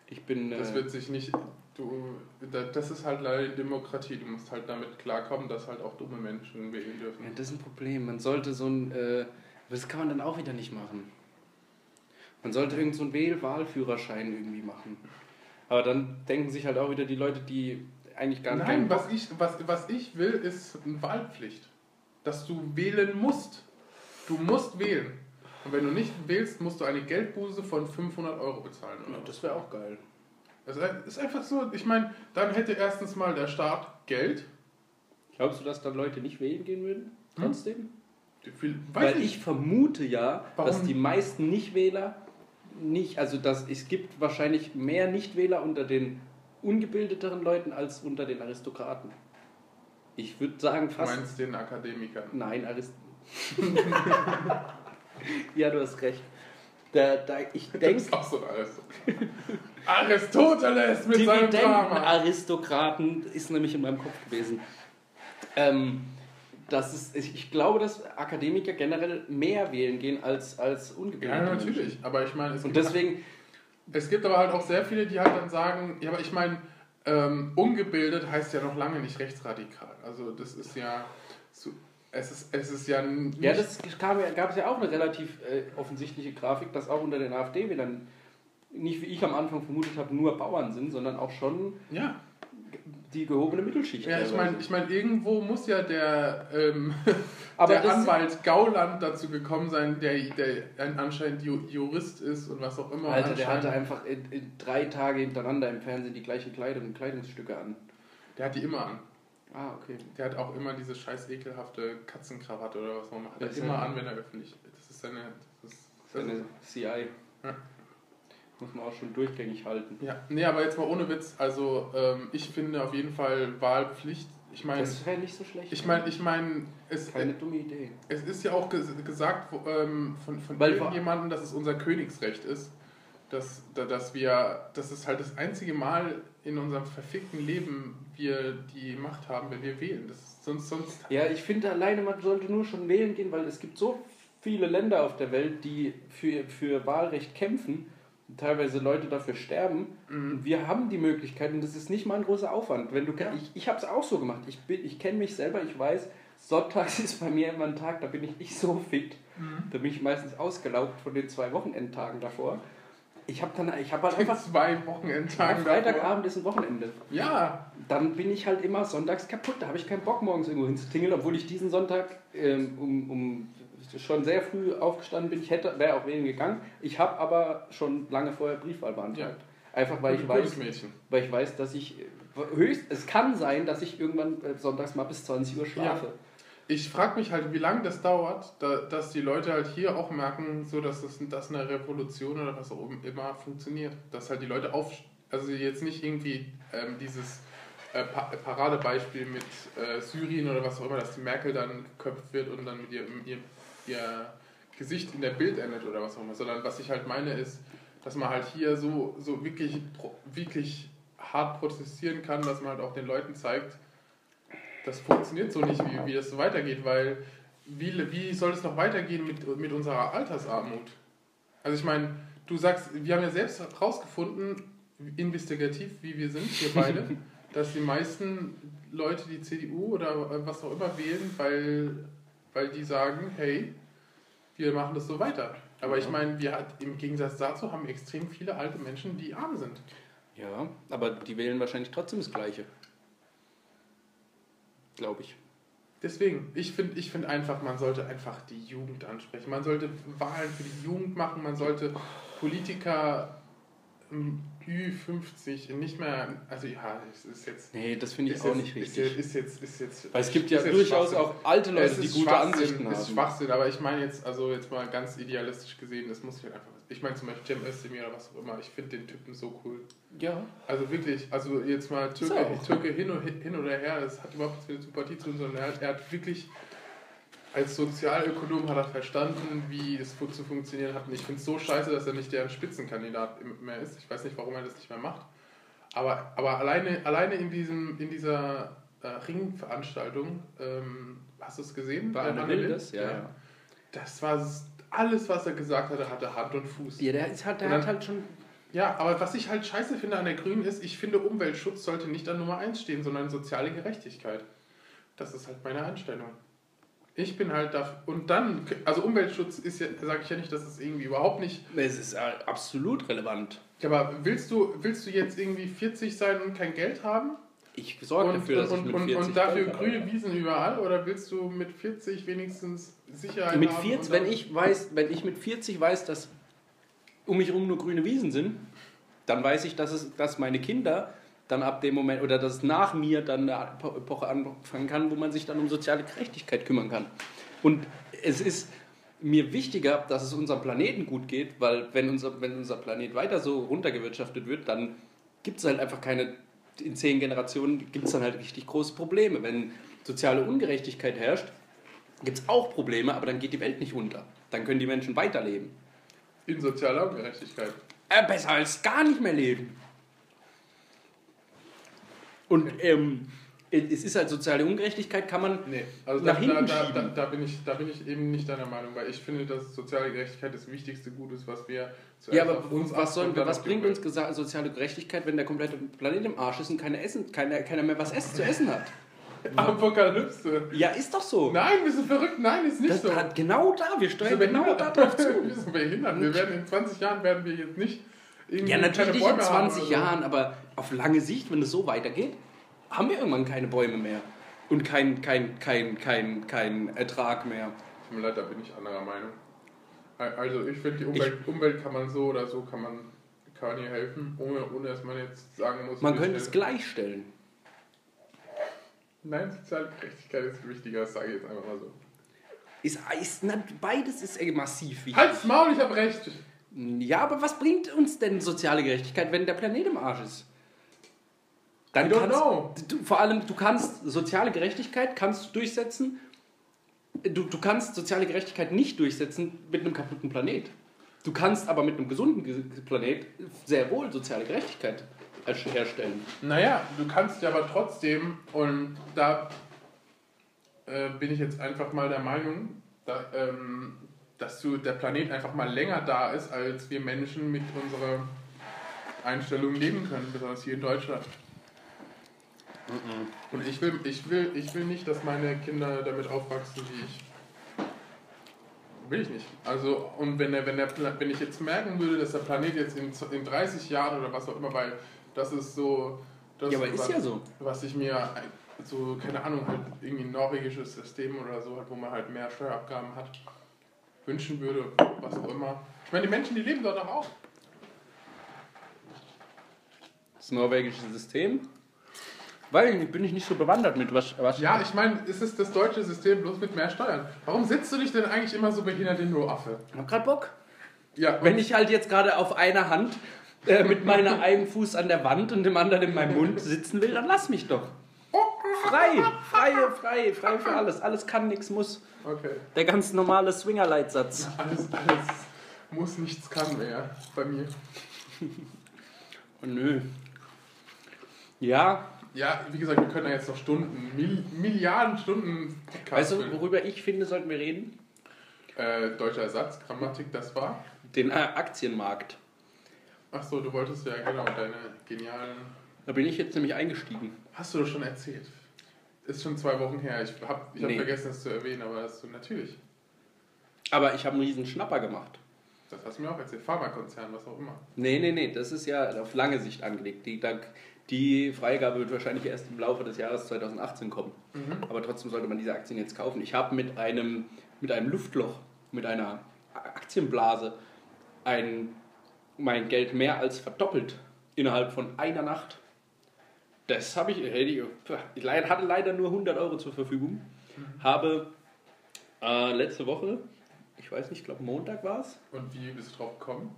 Ich bin. Das äh, wird sich nicht, du, da- das ist halt leider die Demokratie, du musst halt damit klarkommen, dass halt auch dumme Menschen wählen dürfen. Ja, das ist ein Problem. Man sollte so ein. Äh, aber das kann man dann auch wieder nicht machen. Man sollte irgend so einen Wähl-Wahlführerschein irgendwie machen. Aber dann denken sich halt auch wieder die Leute, die eigentlich gar Nein, keinen was ich, was, was ich will, ist eine Wahlpflicht. Dass du wählen musst. Du musst wählen. Und wenn du nicht wählst, musst du eine Geldbuße von 500 Euro bezahlen. Oder? Ja, das wäre auch geil. Das ist einfach so, ich meine, dann hätte erstens mal der Staat Geld. Glaubst du, dass dann Leute nicht wählen gehen würden? Trotzdem? Viel, Weil ich vermute ja, Warum? dass die meisten Nichtwähler nicht, also dass es gibt wahrscheinlich mehr Nichtwähler unter den ungebildeteren Leuten als unter den Aristokraten. Ich würde sagen Du fast. meinst den Akademikern. Nein, Arist. ja, du hast recht. Da, da, ich Das ist auch so alles. Aristoteles mit seinem Drama. Dividendenaristokraten ist nämlich in meinem Kopf gewesen. Ähm, das ist, ich glaube, dass Akademiker generell mehr wählen gehen als, als ungebildete Ja, Menschen. natürlich. Aber ich meine, es Und gibt, deswegen, es gibt aber halt auch sehr viele, die halt dann sagen, ja, aber ich meine, ähm, ungebildet heißt ja noch lange nicht rechtsradikal. Also das ist ja, so, es ist, es ist ja ja, das kam, gab es ja auch eine relativ äh, offensichtliche Grafik, dass auch unter den AfD-Wählern nicht, wie ich am Anfang vermutet habe, nur Bauern sind, sondern auch schon ja, die gehobene Mittelschicht. ja, ich meine, ich mein, irgendwo muss ja der, ähm, der Anwalt Gauland dazu gekommen sein, der, der ein- anscheinend Ju- Jurist ist und was auch immer. Alter, der hatte einfach in, in drei Tage hintereinander im Fernsehen die gleiche Kleidung, Kleidungsstücke an. der hat die immer an. Ah, okay. Der hat auch immer diese scheiß ekelhafte Katzenkrawatte oder was. Der Das hat ist immer an, wenn er öffentlich. Das ist seine. Das ist, das Seine ist, CI. Ja. Muss man auch schon durchgängig halten. ja, nee, aber jetzt mal ohne Witz. Also, ähm, ich finde auf jeden Fall Wahlpflicht. Ich meine, Das wäre nicht so schlecht. ich meine, ich meine, es, Keine dumme Idee. es ist ja auch ges gesagt ähm, von, von Weil- irgendjemandem, dass es unser Königsrecht ist. Dass, da- dass wir, dass es halt das einzige Mal in unserem verfickten Leben wir die Macht haben, wenn wir wählen. Das ist sonst, sonst Ja, ich finde alleine, man sollte nur schon wählen gehen, weil es gibt so viele Länder auf der Welt, die für, für Wahlrecht kämpfen, teilweise Leute dafür sterben. Und wir haben die Möglichkeit und das ist nicht mal ein großer Aufwand. Wenn du, Ja. Ich, ich habe es auch so gemacht. Ich, bin- ich kenne mich selber, ich weiß, Sonntags ist bei mir immer ein Tag, da bin ich nicht so fit. Da bin ich meistens ausgelaugt von den zwei Wochenendtagen davor. Ich habe dann, ich habe halt in einfach, zwei Wochenendtagen. davor. Freitagabend ist ein Wochenende. Ja, dann bin ich halt immer sonntags kaputt. Da habe ich keinen Bock, morgens irgendwo hinzutingeln, obwohl ich diesen Sonntag ähm, um, um schon sehr früh aufgestanden bin. Ich hätte, wäre auch wählen gegangen. Ich habe aber schon lange vorher Briefwahl beantragt. Einfach weil ich weiß, Mädchen. weil ich weiß, dass ich höchst, es kann sein, dass ich irgendwann äh, sonntags mal bis 20 Uhr schlafe. Ich frage mich halt, wie lange das dauert, da, dass die Leute halt hier auch merken, so dass das dass eine Revolution oder was auch immer funktioniert. Dass halt die Leute auf, also jetzt nicht irgendwie ähm, dieses äh, pa Paradebeispiel mit äh, Syrien oder was auch immer, dass die Merkel dann geköpft wird und dann mit ihr, ihr, ihr Gesicht in der Bild endet oder was auch immer, sondern was ich halt meine ist, dass man halt hier so, so wirklich, wirklich hart protestieren kann, dass man halt auch den Leuten zeigt, das funktioniert so nicht, wie, wie das so weitergeht, weil wie, wie soll es noch weitergehen mit, mit unserer Altersarmut? Also ich meine, du sagst, wir haben ja selbst herausgefunden, investigativ wie wir sind, wir beide, dass die meisten Leute die CDU oder was auch immer wählen, weil, weil die sagen, hey, wir machen das so weiter. Aber ich meine, wir hat, im Gegensatz dazu haben wir extrem viele alte Menschen, die arm sind. Ja, aber die wählen wahrscheinlich trotzdem das Gleiche. Glaube ich. Deswegen, ich finde ich find einfach, man sollte einfach die Jugend ansprechen. Man sollte Wahlen für die Jugend machen, man sollte Politiker Ü50 nicht mehr, also ja, es ist jetzt... Nee, das finde ich ist auch jetzt, nicht Ist richtig. jetzt, ist jetzt, ist jetzt, Weil es gibt ja ist durchaus auch alte Leute, die ist gute Ansichten ist haben. Schwachsinn, aber ich meine jetzt, also jetzt mal ganz idealistisch gesehen, das muss ich halt einfach. Ich meine zum Beispiel Cem Özdemir oder was auch immer, ich finde den Typen so cool. Ja. Also wirklich, also jetzt mal Ist Türke. Türke hin, und, hin oder her, das hat überhaupt nichts mit Sympathie zu tun, sondern er hat, er hat wirklich als Sozialökonom hat er verstanden, wie es zu funktionieren hat. Und ich finde es so scheiße, dass er nicht deren Spitzenkandidat mehr ist. Ich weiß nicht, warum er das nicht mehr macht. Aber, aber alleine, alleine in, diesem, in dieser äh, Ringveranstaltung, ähm, hast du es gesehen? War Anne? Wildes? Ja, ja. Das war alles, was er gesagt hatte, hatte Hand und Fuß. Ja, der, ist halt, der dann- hat halt schon. Ja, aber was ich halt scheiße finde an der Grünen ist, ich finde, Umweltschutz sollte nicht an Nummer 1 stehen, sondern soziale Gerechtigkeit. Das ist halt meine Einstellung. Ich bin halt da. Und dann, also Umweltschutz ist ja, sage ich ja nicht, dass es irgendwie überhaupt nicht. Es ist äh, absolut relevant. Ja, aber willst du, willst du jetzt irgendwie 40 sein und kein Geld haben? Ich sorge Und, dafür, dass und, ich mit und, 40 und dafür Geld habe. grüne Wiesen überall? Oder willst du mit 40 wenigstens Sicherheit Mit haben? 40, und wenn ich weiß, wenn ich mit 40 weiß, dass um mich herum nur grüne Wiesen sind, dann weiß ich, dass es, dass meine Kinder dann ab dem Moment oder dass es nach mir dann eine Epo- Epoche anfangen kann, wo man sich dann um soziale Gerechtigkeit kümmern kann. Und es ist mir wichtiger, dass es unserem Planeten gut geht, weil wenn unser, wenn unser Planet weiter so runtergewirtschaftet wird, dann gibt es halt einfach keine, in zehn Generationen gibt es dann halt richtig große Probleme. Wenn soziale Ungerechtigkeit herrscht, gibt es auch Probleme, aber dann geht die Welt nicht unter. Dann können die Menschen weiterleben. In sozialer Ungerechtigkeit. Äh, besser als gar nicht mehr leben. Und ähm, es ist halt soziale Ungerechtigkeit, kann man Nee, also nach da, hinten da, da, da, bin ich, da bin ich eben nicht deiner Meinung, weil ich finde, dass soziale Gerechtigkeit das wichtigste Gut ist, was wir Ja, aber uns was, sollen wir, was bringt uns soziale Gerechtigkeit, wenn der komplette Planet im Arsch ist und keiner, essen, keiner, keiner mehr was essen, zu essen hat? Apokalypse? Ja, ist doch so. Nein, bist du verrückt? Nein, ist nicht das so. hat genau da, wir steuern genau behindert? da drauf zu. Wir sind behindert. Wir werden in 20 Jahren werden wir jetzt nicht Ja, natürlich in Bäume haben 20 oder so. Jahren, aber auf lange Sicht, wenn es so weitergeht, haben wir irgendwann keine Bäume mehr. Und kein, kein, kein, kein, kein Ertrag mehr. Tut mir leid, da bin ich anderer Meinung. Also ich finde, die Umwelt, Umwelt kann man so oder so, kann man kann ihr helfen, ohne, ohne dass man jetzt sagen muss, Man könnte es stellen- gleichstellen. Nein, soziale Gerechtigkeit ist wichtiger, das sage ich jetzt einfach mal so. Ist, ist, na, beides ist eh massiv wichtig. Halt's Maul, ich habe recht. Ja, aber was bringt uns denn soziale Gerechtigkeit, wenn der Planet im Arsch ist? Dann I don't kannst, know. Du, vor allem, du kannst soziale Gerechtigkeit kannst du durchsetzen. Du, du kannst soziale Gerechtigkeit nicht durchsetzen mit einem kaputten Planet. Du kannst aber mit einem gesunden Ge- Planet sehr wohl soziale Gerechtigkeit herstellen. Naja, du kannst ja aber trotzdem, und da äh, bin ich jetzt einfach mal der Meinung, da, ähm, dass du, der Planet einfach mal länger da ist, als wir Menschen mit unserer Einstellung leben können, besonders hier in Deutschland. Und ich will, ich, will, ich will nicht, dass meine Kinder damit aufwachsen wie ich. Will ich nicht. Also, und wenn, der, wenn, der, wenn ich jetzt merken würde, dass der Planet jetzt in, in 30 Jahren oder was auch immer, weil das ist so. Das Ja, aber ist was, ja so. Was ich mir so, keine Ahnung, halt irgendwie ein norwegisches System oder so hat, wo man halt mehr Steuerabgaben hat, wünschen würde, was auch immer. Ich meine, die Menschen, die leben dort doch auch. Das norwegische System. Weil bin ich nicht so bewandert mit was. was Ja, ich meine, es ist das deutsche System bloß mit mehr Steuern. Warum setzt du dich denn eigentlich immer so behindert in du Affe? ich hab grad Bock. Ja, Wenn ich halt jetzt gerade auf einer Hand äh, mit meiner einen Fuß an der Wand und dem anderen in meinem Mund sitzen will, dann lass mich doch. Frei, frei, frei, frei für alles. Alles kann, nichts muss. Okay. Der ganz normale Swingerleitsatz. Alles, alles muss, nichts kann mehr bei mir. Oh, nö. Ja, Ja, wie gesagt, wir können da jetzt noch Stunden, Mil Milliarden Stunden Podcast weißt du, worüber ich finde, sollten wir reden? äh, Deutscher Ersatz, Grammatik, das war. Den äh, Aktienmarkt. Achso, du wolltest ja genau deine genialen. Da bin ich jetzt nämlich eingestiegen. Hast du doch schon erzählt. Ist schon zwei Wochen her. Ich habe ich hab Nee. vergessen, es zu erwähnen, aber das ist natürlich. Aber ich habe einen riesen Schnapper gemacht. Das hast du mir auch erzählt. Pharmakonzern, was auch immer. Nee, nee, nee, das ist ja auf lange Sicht angelegt. Die, die Freigabe wird wahrscheinlich erst im Laufe des Jahres 2018 kommen. Mhm. Aber trotzdem sollte man diese Aktien jetzt kaufen. Ich habe mit einem, mit einem Luftloch, mit einer Aktienblase ein, mein Geld mehr als verdoppelt innerhalb von einer Nacht. Das habe ich, ich, hatte leider nur 100 Euro zur Verfügung. Habe äh, letzte Woche, ich weiß nicht, ich glaube Montag war es, Und wie bist du drauf gekommen?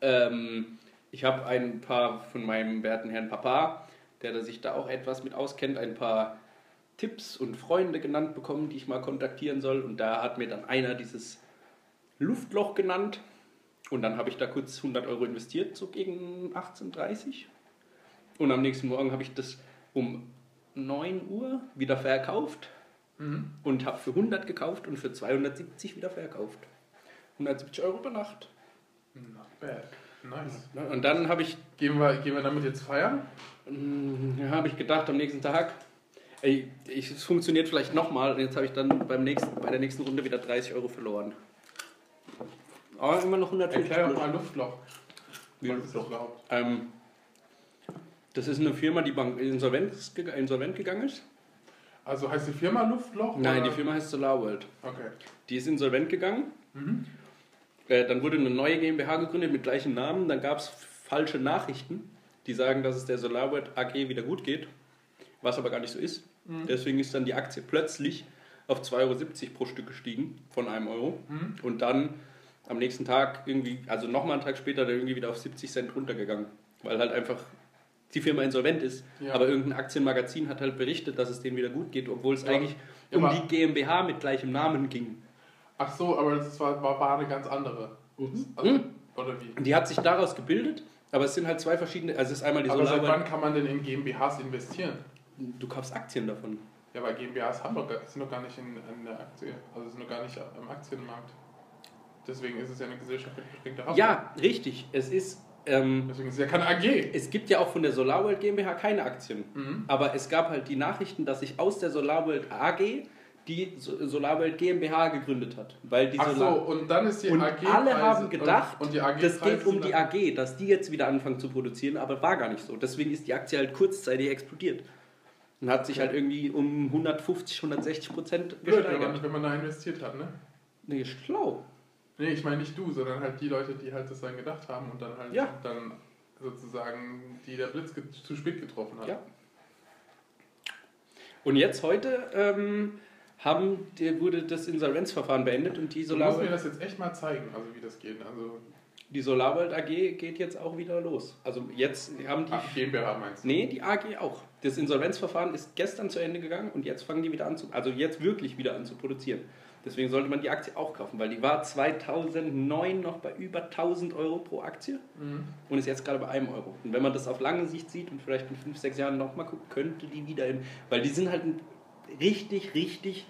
ähm, ich habe ein paar von meinem werten Herrn Papa, der sich da auch etwas mit auskennt, ein paar Tipps und Freunde genannt bekommen, die ich mal kontaktieren soll. Und da hat mir dann einer dieses Luftloch genannt. Und dann habe ich da kurz 100 Euro investiert, so gegen 18.30 Und am nächsten Morgen habe ich das um 9 Uhr wieder verkauft Mhm. und habe für 100 gekauft und für 270 wieder verkauft. 170 Euro per Nacht. Not bad. Nice. Und dann habe ich, Gehen wir, gehen wir damit jetzt feiern? mm, habe ich gedacht am nächsten Tag, ey, ich, es funktioniert vielleicht nochmal. Und jetzt habe ich dann beim nächsten, bei der nächsten Runde wieder 30 Euro verloren. Aber immer noch 150 Erklär doch mal Luftloch. Wie überhaupt? Ähm, das ist eine Firma, die bank insolvent, insolvent gegangen ist. Also heißt die Firma Luftloch? Nein, oder? die Firma heißt SolarWorld. Okay. Die ist insolvent gegangen. Mhm. Äh, dann wurde eine neue GmbH gegründet mit gleichem Namen. Dann gab es falsche Nachrichten, die sagen, dass es der SolarWorld AG wieder gut geht, was aber gar nicht so ist. Mhm. Deswegen ist dann die Aktie plötzlich auf 2,70 Euro pro Stück gestiegen von einem Euro. Mhm. Und dann am nächsten Tag irgendwie, also nochmal einen Tag später, dann irgendwie wieder auf 70 Cent runtergegangen. Weil halt einfach die Firma insolvent ist. Ja. Aber irgendein Aktienmagazin hat halt berichtet, dass es denen wieder gut geht, obwohl es Ja. eigentlich um die GmbH mit gleichem Namen ging. Ach so, aber das war, war, war eine ganz andere. Also, Mhm. Oder wie? Und die hat sich daraus gebildet, aber es sind halt zwei verschiedene, also es ist einmal die Aber seit wann kann man denn in GmbHs investieren? du kaufst Aktien davon. Ja, weil GmbHs haben doch, sind doch gar nicht in, in der Aktie, also sind doch gar nicht am Aktienmarkt. Deswegen ist es ja eine Gesellschaft mit beschränkter Haftung. Ja, richtig. Es ist, ähm, Deswegen ist es ja keine AG. es gibt ja auch von der Solarworld GmbH keine Aktien. Mhm. Aber es gab halt die Nachrichten, dass sich aus der Solarworld AG die So- Solarworld GmbH gegründet hat. Weil die Ach so, und dann ist die und AG. alle haben gedacht, und, und das geht um die AG, dass die jetzt wieder anfangen zu produzieren, aber war gar nicht so. Deswegen ist die Aktie halt kurzzeitig explodiert. Und hat sich halt irgendwie um 150, 160 Prozent Blöd, wenn gesteigert. man, wenn man da investiert hat, ne? Nee, schlau. Nee, ich meine nicht du, sondern halt die Leute, die halt das dann gedacht haben und dann halt Ja. dann sozusagen die der Blitz zu spät getroffen hat. Ja. Und jetzt heute ähm, haben, die, wurde das Insolvenzverfahren beendet und die Du musst mir das jetzt echt mal zeigen, also wie das geht. Also die Solarworld AG geht jetzt auch wieder los. Also jetzt haben die... Ach, GmbH meinst du? Nee, die AG auch. Das Insolvenzverfahren ist gestern zu Ende gegangen und jetzt fangen die wieder an zu, also jetzt wirklich wieder an zu produzieren. Deswegen sollte man die Aktie auch kaufen, weil die war 2009 noch bei über 1000 Euro pro Aktie Mhm. und ist jetzt gerade bei einem Euro. Und wenn man das auf lange Sicht sieht und vielleicht in 5, 6 Jahren nochmal guckt, könnte die wieder in, weil die sind halt ein richtig, richtig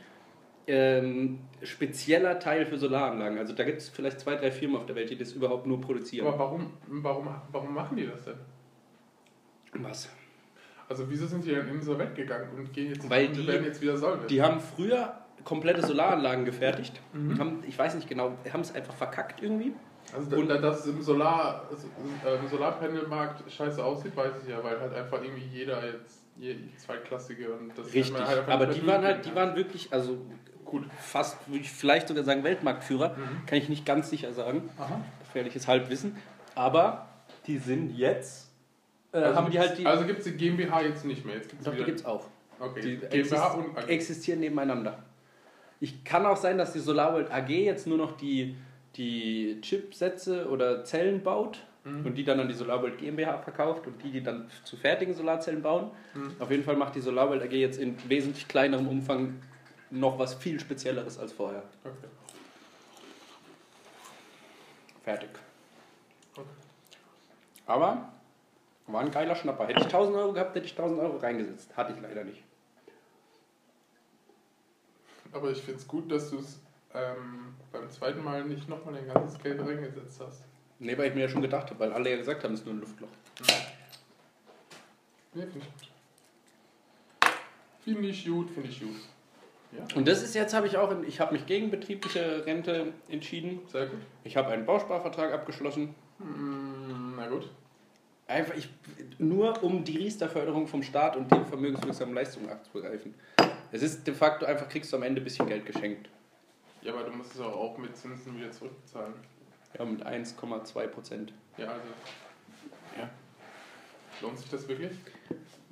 ähm, spezieller Teil für Solaranlagen. Also da gibt es vielleicht zwei, drei Firmen auf der Welt, die das überhaupt nur produzieren. Aber warum, warum, warum machen die das denn? Was? Also wieso sind die dann insolvent gegangen und gehen jetzt Weil und die- werden jetzt wieder solvent? Die haben früher komplette Solaranlagen gefertigt. Mhm. Haben, ich weiß nicht genau, haben es einfach verkackt irgendwie. Also und dass es im Solar, also, äh, im Solarpanelmarkt scheiße aussieht, weiß ich ja, weil halt einfach irgendwie jeder jetzt je, Zweitklassige und das Richtig. halt einfach Aber die waren halt, die waren wirklich, also gut, fast, würde ich vielleicht sogar sagen, Weltmarktführer. Mhm. Kann ich nicht ganz sicher sagen. Aha. Gefährliches Halbwissen. Aber die sind jetzt, äh, Also haben die halt die. Also gibt es die GmbH jetzt nicht mehr. Jetzt gibt's doch, die gibt es auch. Okay, Die GmbH exist und AG. existieren nebeneinander. Ich kann auch sein, dass die SolarWorld AG jetzt nur noch die, die Chipsätze oder Zellen baut Mhm. und die dann an die SolarWorld GmbH verkauft und die, die dann zu fertigen Solarzellen bauen. Mhm. Auf jeden Fall macht die SolarWorld AG jetzt in wesentlich kleinerem Umfang noch was viel Spezielleres als vorher. Okay. Fertig. Okay. Aber war ein geiler Schnapper. Hätte ich 1000 Euro gehabt, hätte ich 1000 Euro reingesetzt. Hatte ich leider nicht. Aber ich finde es gut, dass du es ähm, beim zweiten Mal nicht nochmal dein ganzes Geld reingesetzt hast. Nee, weil ich mir ja schon gedacht habe, weil alle ja gesagt haben, es ist nur ein Luftloch. Nee, finde ich gut. Finde ich gut, finde ich gut. Ja, Und das ist jetzt, habe ich auch, ich habe mich gegen betriebliche Rente entschieden. sehr gut. Ich habe einen Bausparvertrag abgeschlossen. Mm, na gut. Einfach ich, nur um die Riester-Förderung vom Staat und die vermögenswirksamen Leistungen abzugreifen. Es ist de facto einfach, kriegst du am Ende ein bisschen Geld geschenkt. Ja, aber du musst es auch, auch mit Zinsen wieder zurückbezahlen. Ja, mit 1,2 Prozent. Ja, also. Ja. Lohnt sich das wirklich?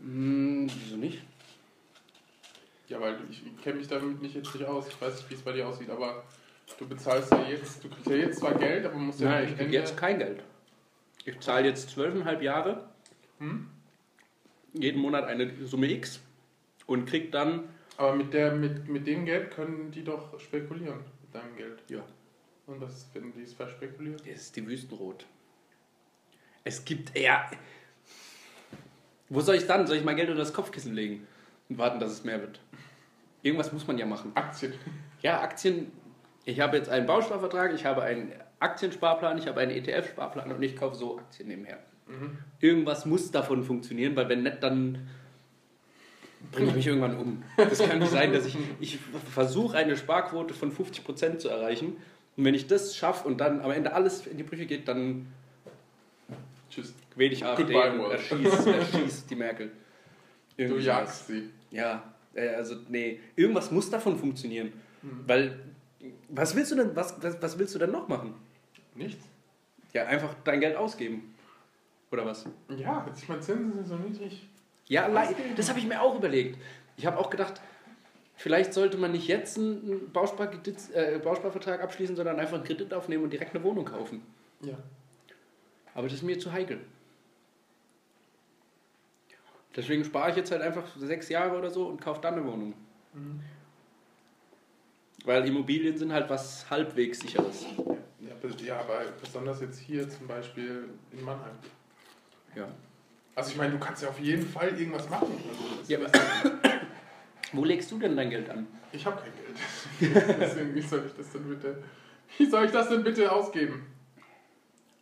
Hm, wieso nicht? Ja, weil ich kenne mich damit nicht jetzt nicht aus. Ich weiß nicht, wie es bei dir aussieht, aber du bezahlst ja jetzt, du kriegst ja jetzt zwar Geld, aber musst ja Nein, ich kriege Ende- jetzt kein Geld. Ich zahle jetzt zwölfeinhalb Jahre, Hm? jeden Monat eine Summe X und krieg dann. Aber mit, der, mit, mit dem Geld können die doch spekulieren, mit deinem Geld. Ja. Und was finden die es verspekuliert? Das ist die Wüstenrot. Es gibt eher. Wo soll ich dann? Soll ich mein Geld unter das Kopfkissen legen und warten, dass es mehr wird? Irgendwas muss man ja machen. Aktien. Ja, Aktien. Ich habe jetzt einen Bausparvertrag, ich habe einen Aktiensparplan, ich habe einen ETF-Sparplan und ich kaufe so Aktien nebenher. Mhm. Irgendwas muss davon funktionieren, weil wenn nicht, dann bringe ich mich irgendwann um. Das kann nicht sein, dass ich, ich versuche, eine Sparquote von 50% zu erreichen. Und wenn ich das schaffe und dann am Ende alles in die Brüche geht, dann Tschüss. wähle ich AfD Goodbye, und world. erschieße erschieß die Merkel. Du Irgendwie sowas. jagst sie. Ja, äh, also nee, irgendwas muss davon funktionieren. Mhm. Weil, was willst du denn, was, was, was willst du denn noch machen? Nichts? Ja, einfach dein Geld ausgeben. Oder was? Ja, ich meine, Zinsen sind so niedrig. Ja, das habe ich mir auch überlegt. Ich habe auch gedacht, Vielleicht sollte man nicht jetzt einen Bauspar äh, Bausparvertrag abschließen, sondern einfach einen Kredit aufnehmen und direkt eine Wohnung kaufen. Ja. Aber das ist mir zu heikel. Deswegen spare ich jetzt halt einfach sechs Jahre oder so und kaufe dann eine Wohnung. Mhm. Weil Immobilien sind halt was halbwegs sicheres. Ja, aber besonders jetzt hier zum Beispiel in Mannheim. Ja. Also ich meine, du kannst ja auf jeden Fall irgendwas machen. Also Ja, ist- Wo legst du denn dein Geld an? ich habe kein Geld. Deswegen, wie soll ich das denn bitte, wie soll ich das denn bitte ausgeben?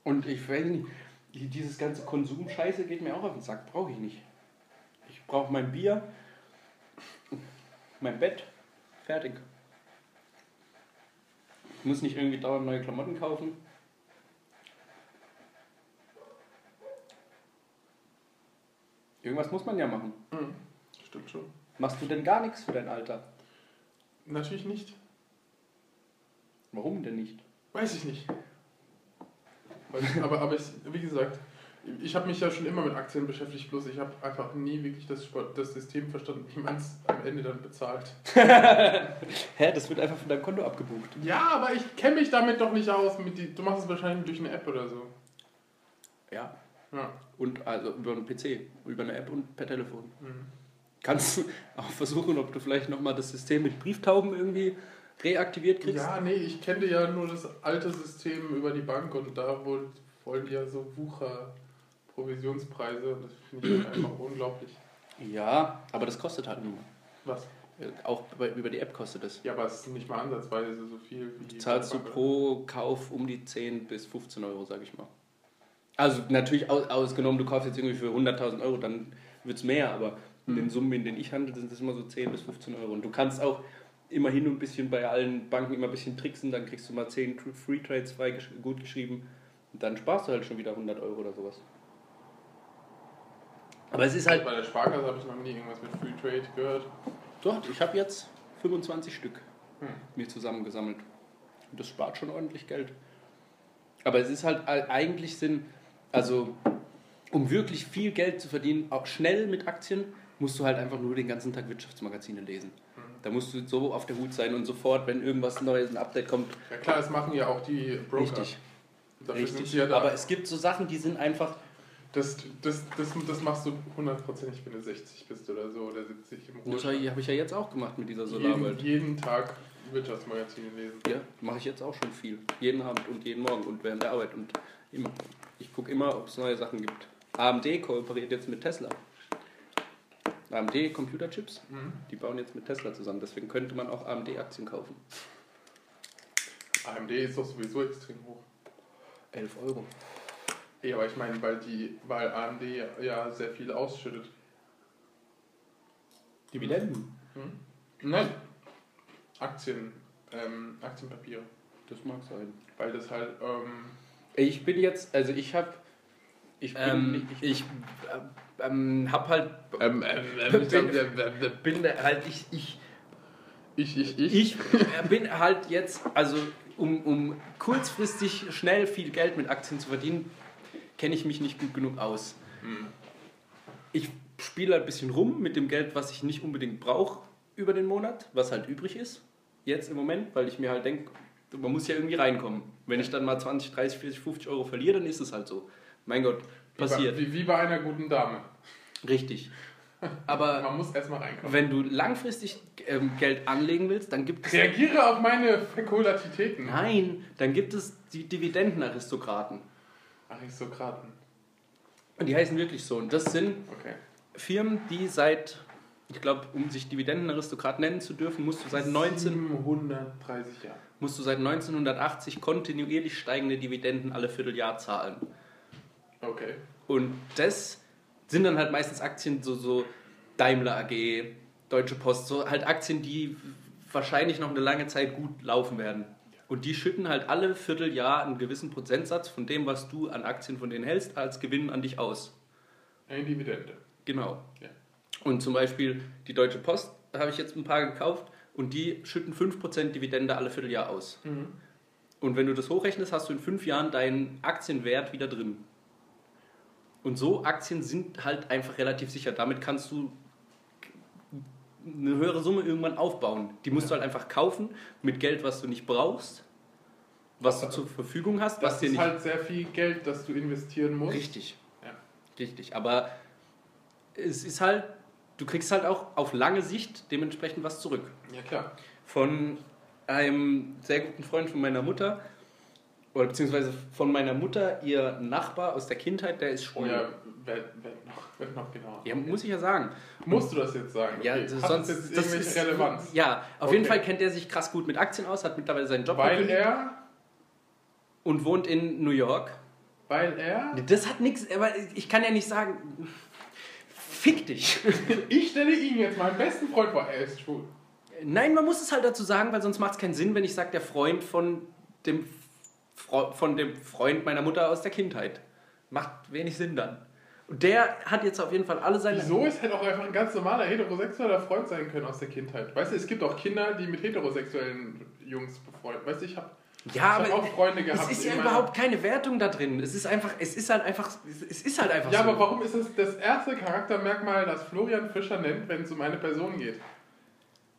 Und ich weiß nicht, die- dieses ganze Konsumscheiße geht mir auch auf den Sack. Brauche ich nicht. Ich brauche mein Bier, mein Bett, fertig. Ich muss nicht irgendwie dauernd neue Klamotten kaufen. Irgendwas muss man ja machen. Mhm. Stimmt schon. Machst du denn gar nichts für dein Alter? Natürlich nicht. Warum denn nicht? Weiß ich nicht. Ich, aber aber ich, wie gesagt, ich habe mich ja schon immer mit Aktien beschäftigt, bloß ich habe einfach nie wirklich das, Sport- das System verstanden, wie man es am Ende dann bezahlt. Hä, das wird einfach von deinem Konto abgebucht. Ja, aber ich kenne mich damit doch nicht aus. Mit die, du machst es wahrscheinlich durch eine App oder so. Ja. Ja. Und also über einen PC, über eine App und per Telefon. Mhm. Kannst du auch versuchen, ob du vielleicht nochmal das System mit Brieftauben irgendwie reaktiviert kriegst? Ja, nee, ich kenne ja nur das alte System über die Bank und da wollen ja so Wucher-Provisionspreise und das finde ich halt einfach unglaublich. Ja, aber das kostet halt nur. Was? Äh, Auch über die App kostet es. Ja, aber es ist nicht mal ansatzweise so viel wie. Zahlst du pro Kauf um die 10 bis 15 Euro, sag ich mal. Also natürlich aus, ausgenommen, du kaufst jetzt irgendwie für 100.000 Euro, dann wird es mehr, aber in Mhm. den Summen, in denen ich handle, sind es immer so 10 bis 15 Euro. Und du kannst auch immer hin und ein bisschen bei allen Banken immer ein bisschen tricksen, dann kriegst du mal 10 Tr- Free Trades frei gesch- gut geschrieben und dann sparst du halt schon wieder 100 Euro oder sowas. Aber es ist halt, Bei der Sparkasse habe ich noch nie irgendwas mit Free Trade gehört. doch, ich habe jetzt 25 Stück Hm. mir zusammengesammelt. Und das spart schon ordentlich Geld. Aber es ist halt eigentlich Sinn, also um wirklich viel Geld zu verdienen, auch schnell mit Aktien, musst du halt einfach nur den ganzen Tag Wirtschaftsmagazine lesen. Hm. Da musst du so auf der Hut sein und sofort, wenn irgendwas Neues, ein Update kommt, Ja klar, das machen ja auch die Broker. richtig. Dafür richtig. ja. Aber es gibt so Sachen, die sind einfach, das, das, das, das machst du hundertprozentig, wenn du 60 bist oder so oder 70 im das Ruhestand. habe ich, ja jetzt auch gemacht mit dieser jeden, Solarwelt. jeden Tag Wirtschaftsmagazine lesen. Ja, mache ich jetzt auch schon viel. Jeden Abend und jeden Morgen und während der Arbeit und immer. Ich gucke immer, ob es neue Sachen gibt. AMD kooperiert jetzt mit Tesla. AMD Computerchips, Mhm. die bauen jetzt mit Tesla zusammen. Deswegen könnte man auch AMD-Aktien kaufen. AMD ist doch sowieso extrem hoch. 11 Euro. Ja, aber ich meine, weil, die, weil AMD ja sehr viel ausschüttet. Dividenden. Hm? Nein. Aktien, ähm, Aktienpapiere. Das mag sein. Weil das halt, ähm, Ich bin jetzt, also ich habe. Ich bin, Ähm, ich, ich ähm, hab halt. ähm, Bin halt. Ich, ich, ich, ich, ich. ich bin halt jetzt, also um, um kurzfristig schnell viel Geld mit Aktien zu verdienen, kenne ich mich nicht gut genug aus. Hm. Ich spiele halt ein bisschen rum mit dem Geld, was ich nicht unbedingt brauche über den Monat, was halt übrig ist, jetzt im Moment, weil ich mir halt denke, man muss ja irgendwie reinkommen. Wenn ich dann mal 20, 30, 40, 50 Euro verliere, dann ist es halt so. Mein Gott, passiert. Wie, wie bei einer guten Dame. Richtig. Aber Man muss erstmal reinkommen. wenn du langfristig ähm, Geld anlegen willst, dann gibt es... Reagiere auf meine Fakulatitäten. Nein, dann gibt es die Dividendenaristokraten. Aristokraten. Und die heißen wirklich so. Und das sind Okay. Firmen, die seit, ich glaube, um sich Dividendenaristokrat nennen zu dürfen, musst du seit 19, 730 Jahre. Musst du seit 1980 kontinuierlich steigende Dividenden alle Vierteljahr zahlen. Okay. Und das sind dann halt meistens Aktien, so, so Daimler AG, Deutsche Post, so halt Aktien, die wahrscheinlich noch eine lange Zeit gut laufen werden. Und die schütten halt alle Vierteljahr einen gewissen Prozentsatz von dem, was du an Aktien von denen hältst, als Gewinn an dich aus. Eine Dividende. Genau. Ja. Und zum Beispiel die Deutsche Post, da habe ich jetzt ein paar gekauft und die schütten 5% Dividende alle Vierteljahr aus. Mhm. Und wenn du das hochrechnest, hast du in fünf Jahren deinen Aktienwert wieder drin. Und so Aktien sind halt einfach relativ sicher. Damit kannst du eine höhere Summe irgendwann aufbauen. Die musst du halt einfach kaufen mit Geld, was du nicht brauchst, was du zur Verfügung hast, was Das dir ist nicht. halt sehr viel Geld, das du investieren musst. Richtig. Ja. Richtig. Aber es ist halt, du kriegst halt auch auf lange Sicht dementsprechend was zurück. Ja, klar. Von einem sehr guten Freund von meiner Mutter, oder beziehungsweise von meiner Mutter, ihr Nachbar aus der Kindheit, der ist schwul. ja, werd, werd noch, werd noch genauer. Ja, muss ich ja sagen. Musst du das jetzt sagen? Ja, Okay. das, Hat sonst jetzt das ist, Relevanz? Ja, auf Okay. jeden Fall kennt er sich krass gut mit Aktien aus, hat mittlerweile seinen Job Weil gekündigt er, und wohnt in New York. weil er, Das hat nichts, aber ich kann ja nicht sagen, fick dich. ich stelle ihn jetzt meinen besten Freund vor, er ist schwul. Nein, man muss es halt dazu sagen, weil sonst macht es keinen Sinn, wenn ich sage, der Freund von dem, Fre von dem Freund meiner Mutter aus der Kindheit. Macht wenig Sinn dann. Und der hat jetzt auf jeden Fall alle seine. Wieso ist halt auch einfach ein ganz normaler heterosexueller Freund sein können aus der Kindheit? Weißt du, es gibt auch Kinder, die mit heterosexuellen Jungs befreundet. Weißt du, ich habe Ja, ich aber auch Freunde gehabt. es ist ja überhaupt keine Wertung da drin. Es ist einfach, es ist halt einfach, es ist halt einfach Ja, so. aber warum ist es das erste Charaktermerkmal, das Florian Fischer nennt, wenn es um eine Person geht?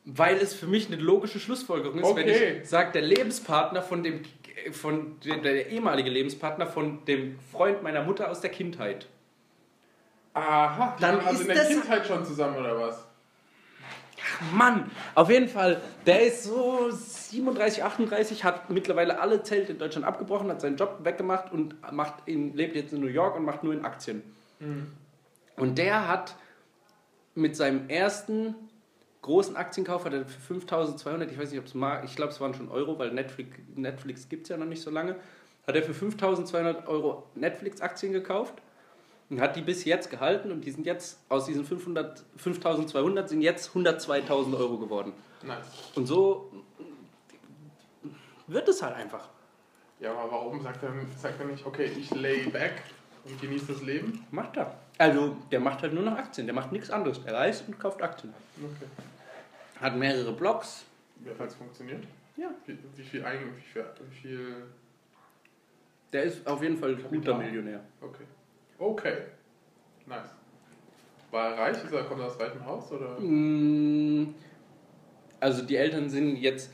Weil es für mich eine logische Schlussfolgerung ist, wenn Okay. ich sage, der Lebenspartner von dem, von dem, der ehemalige Lebenspartner von dem Freund meiner Mutter aus der Kindheit. Aha, die Dann waren also ist in der das- Kindheit schon zusammen oder was? Mann, auf jeden Fall, der ist so 37, 38, hat mittlerweile alle Zelte in Deutschland abgebrochen, hat seinen Job weggemacht und macht in, lebt jetzt in New York und macht nur in Aktien. Und der hat mit seinem ersten großen Aktienkauf, hat er für 5200, ich weiß nicht, ob es mal, ich glaube, es waren schon Euro, weil Netflix, Netflix gibt es ja noch nicht so lange, hat er für 5200 Euro Netflix-Aktien gekauft und hat die bis jetzt gehalten und die sind jetzt aus diesen 500, 5200 sind jetzt 102.000 Euro geworden. Nice. Und so wird es halt einfach. Ja, aber warum sagt er, sagt er nicht, okay, ich lay back und genieße das Leben? Macht er. Also, der macht halt nur noch Aktien, der macht nichts anderes. Der reist und kauft Aktien. Okay. Hat mehrere Blogs. Wie hat es funktioniert? Ja. Wie, wie viel Eigen, wie viel, wie viel, Der ist auf jeden Fall ein guter. Millionär. okay. Okay. Nice. War er reich? Ist er, kommt er aus reichem Haus oder? Mm, Also die Eltern sind jetzt.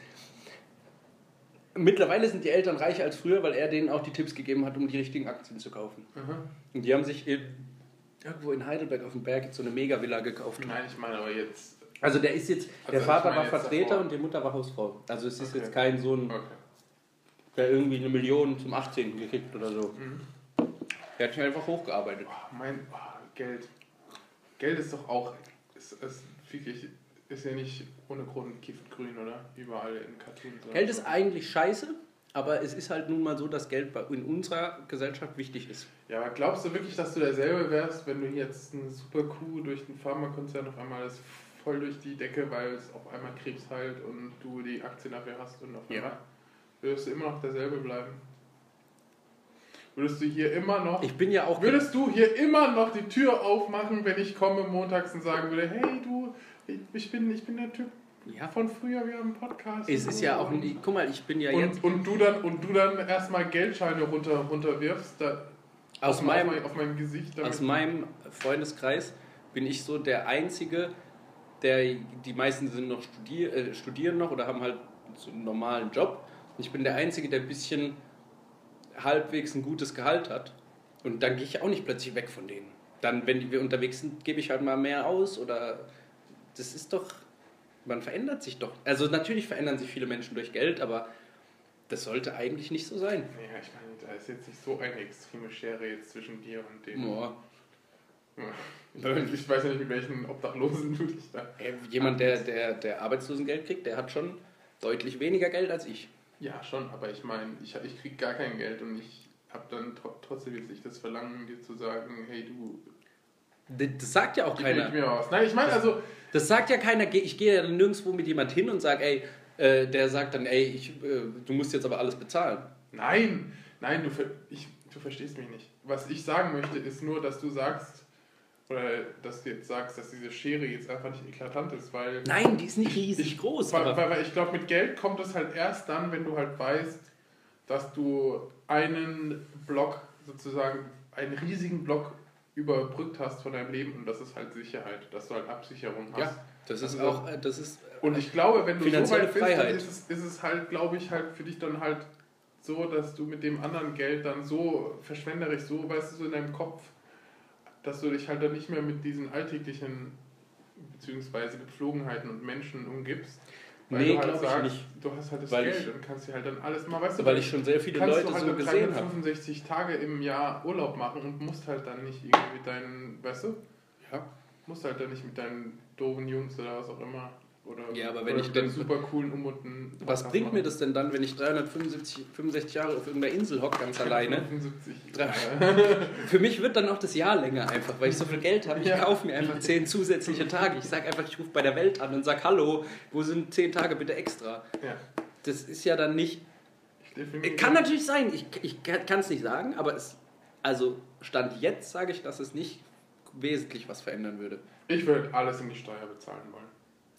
Mittlerweile sind die Eltern reicher als früher, weil er denen auch die Tipps gegeben hat, um die richtigen Aktien zu kaufen. Aha. Und die haben sich in, irgendwo in Heidelberg auf dem Berg jetzt so eine Mega-Villa gekauft. Nein, ich meine aber jetzt. Also der ist jetzt, der Also Vater ich meine war Vertreter davor. und die Mutter war Hausfrau. Also es ist Okay. jetzt kein Sohn, Okay. der irgendwie eine Million zum 18. gekriegt oder so. Mhm. Der hat sich einfach hochgearbeitet. Oh, mein oh, Geld. Geld ist doch auch. Ist, ist, wirklich, ist ja nicht ohne Grund Giftgrün, oder? Überall in Cartoons. Geld ist eigentlich scheiße, aber es ist halt nun mal so, dass Geld in unserer Gesellschaft wichtig ist. Ja, aber glaubst du wirklich, dass du derselbe wärst, wenn du jetzt eine super Kuh durch den Pharmakonzern auf einmal ist voll durch die Decke, weil es auf einmal Krebs heilt und du die Aktien dafür hast und auf Ja. einmal würdest du immer noch derselbe bleiben? Würdest du hier immer noch Ich bin ja auch. Würdest du hier immer noch die Tür aufmachen, wenn ich komme montags und sagen würde, hey du, ich- bin, ich bin der Typ Ja. von früher, wir haben einen Podcast. Es und ist ja auch. ein- Guck mal, ich bin ja jetzt. und, und du dann und du dann erstmal Geldscheine runter runterwirfst da, Aus auf, meinem- auf, auf mein Gesicht. Aus meinem Freundeskreis bin ich so der Einzige, der, die meisten sind noch studier, äh, studieren noch oder haben halt so einen normalen Job. Ich bin der Einzige, der ein bisschen halbwegs ein gutes Gehalt hat. Und dann gehe ich auch nicht plötzlich weg von denen. Dann, wenn wir unterwegs sind, gebe ich halt mal mehr aus oder das ist doch, man verändert sich doch. Also natürlich verändern sich viele Menschen durch Geld, aber das sollte eigentlich nicht so sein. Ja, ich meine, da ist jetzt nicht so eine extreme Schere jetzt zwischen dir und dem. Boah. Ich weiß ja nicht, mit welchen Obdachlosen du dich da. Äh, Jemand, der, der, der Arbeitslosengeld kriegt, der hat schon deutlich weniger Geld als ich. Ja, schon, aber ich meine, ich, ich krieg gar kein Geld und ich habe dann tro- trotzdem jetzt nicht das Verlangen, dir zu sagen, hey du, Das sagt ja auch keiner. mir was. Nein, ich meine also, Das sagt ja keiner. Ich gehe ja dann nirgendwo mit jemand hin und sage, ey, äh, der sagt dann, ey, ich, äh, du musst jetzt aber alles bezahlen. nein, nein, du, ich, du verstehst mich nicht. Was ich sagen möchte, ist nur, dass du sagst, oder dass du jetzt sagst, dass diese Schere jetzt einfach nicht eklatant ist, weil... Nein, die ist nicht riesig groß. Weil, weil, weil ich glaube, mit Geld kommt es halt erst dann, wenn du halt weißt, dass du einen Block sozusagen, einen riesigen Block überbrückt hast von deinem Leben und das ist halt Sicherheit, dass du halt Absicherung hast. Ja. Das ist Also- auch, äh, das ist Und ich glaube, wenn du so weit bist, dann ist es, ist es halt, glaube ich, halt für dich dann halt so, dass du mit dem anderen Geld dann so verschwenderisch, so, weißt du, so in deinem Kopf, dass du dich halt dann nicht mehr mit diesen alltäglichen beziehungsweise Gepflogenheiten und Menschen umgibst. Nee, du halt glaub ich sagst, nicht. du hast halt das Weil Geld ich- und kannst dir halt dann alles mal, weißt du, weil ich schon sehr viele Leute du halt so gesehen habe. 365 Tage im Jahr Urlaub machen und musst halt dann nicht irgendwie mit deinen, weißt du, Ja. musst halt dann nicht mit deinen doofen Jungs oder was auch immer. Oder, Ja, aber wenn ich dann- super coolen unbunten. Was bringt mir das denn dann, wenn ich 365 65 Jahre auf irgendeiner Insel hocke, ganz alleine? 75. Drei- Für mich wird dann auch das Jahr länger einfach, weil ich so viel Geld habe. Ich Ja. kaufe mir einfach 10 zusätzliche Tage. Ich sage einfach, ich rufe bei der Welt an und sage, hallo, wo sind 10 Tage bitte extra? Ja. Das ist ja dann nicht... Kann natürlich sein, ich, ich kann es nicht sagen, aber es... Also, Stand jetzt sage ich, dass es nicht wesentlich was verändern würde. Ich würde alles in die Steuer bezahlen wollen.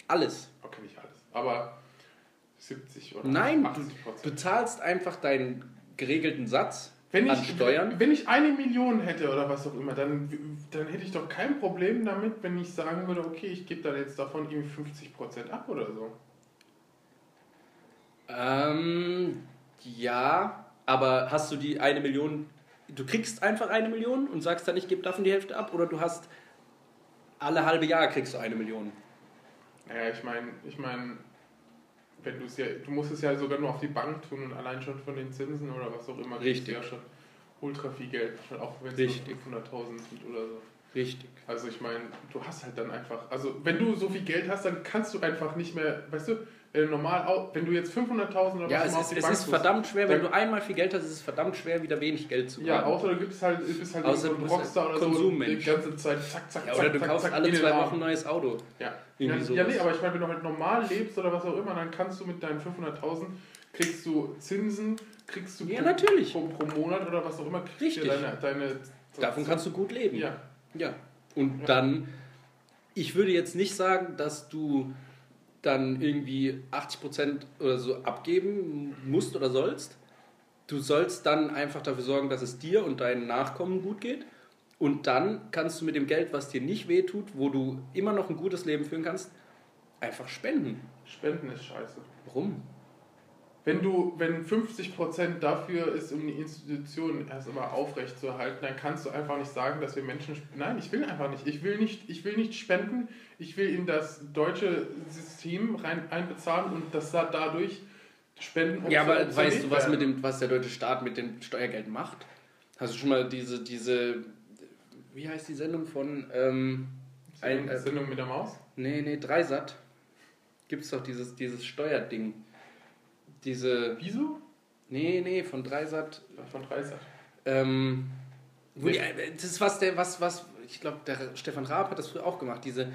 Alles. Okay, nicht alles. Aber 70 oder Nein, 80 Du Prozent. zahlst einfach deinen geregelten Satz Wenn an ich, Steuern. wenn ich eine Million hätte oder was auch immer, dann, dann hätte ich doch kein Problem damit, wenn ich sagen würde, okay, ich gebe dann jetzt davon irgendwie 50 Prozent ab oder so. Ähm, ja, aber hast du die eine Million, du kriegst einfach eine Million und sagst dann, ich gebe davon die Hälfte ab oder du hast alle halbe Jahr kriegst du eine Million. Naja, ich meine, ich meine, wenn du es ja, du musst es ja sogar nur auf die Bank tun und allein schon von den Zinsen oder was auch immer, kriegst Richtig. du ja schon ultra viel Geld, schon auch wenn es nur 500.000 sind oder so. Richtig. Also ich meine, du hast halt dann einfach, also wenn du so viel Geld hast, dann kannst du einfach nicht mehr, weißt du, wenn du normal, wenn du jetzt 500.000 oder Ja, was es immer ist, auf die es Bank ist verdammt schwer, wenn du einmal viel Geld hast, ist es verdammt schwer, wieder wenig Geld zu Ja, haben. außer du gibst halt, bist halt Außer so ein Rockstar oder so die ganze Zeit zack, zack, Ja, zack, oder du zack, kaufst zack, alle zwei. Wochen ein neues Auto. Ja. Ja, Irgendwie ja, sowas. nee, aber ich meine, wenn du halt normal lebst oder was auch immer, dann kannst du mit deinen 500.000 kriegst du Zinsen, kriegst du Ja, pro, natürlich. Pro, pro Monat oder was auch immer, kriegst Richtig. du deine, deine Davon kannst du gut leben. Ja. Ja. Und Ja. dann, ich würde jetzt nicht sagen, dass du dann irgendwie 80% oder so abgeben musst oder sollst. Du sollst dann einfach dafür sorgen, dass es dir und deinen Nachkommen gut geht. Und dann kannst du mit dem Geld, was dir nicht wehtut, wo du immer noch ein gutes Leben führen kannst, einfach spenden. Spenden ist scheiße. Warum? Wenn du, wenn 50% dafür ist, um die Institution erst einmal aufrecht zu erhalten, dann kannst du einfach nicht sagen, dass wir Menschen. Nein, ich will einfach nicht. Ich will nicht, ich will nicht spenden. Ich will in das deutsche System rein einbezahlen und das da- dadurch spenden. Ja, aber weißt du, was, mit dem, was der deutsche Staat mit dem Steuergeld macht? Hast du schon mal diese, diese wie heißt die Sendung von, ähm, ein, äh, Sendung mit der Maus? nee, nee, Dreisat? Gibt's doch dieses, dieses Steuerding. Diese, Wieso? nee, nee, von Dreisat, Von Dreisat. ähm, wo Nee. die, äh, das ist was, der, was, was, ich glaube, der Stefan Raab hat das früher auch gemacht, diese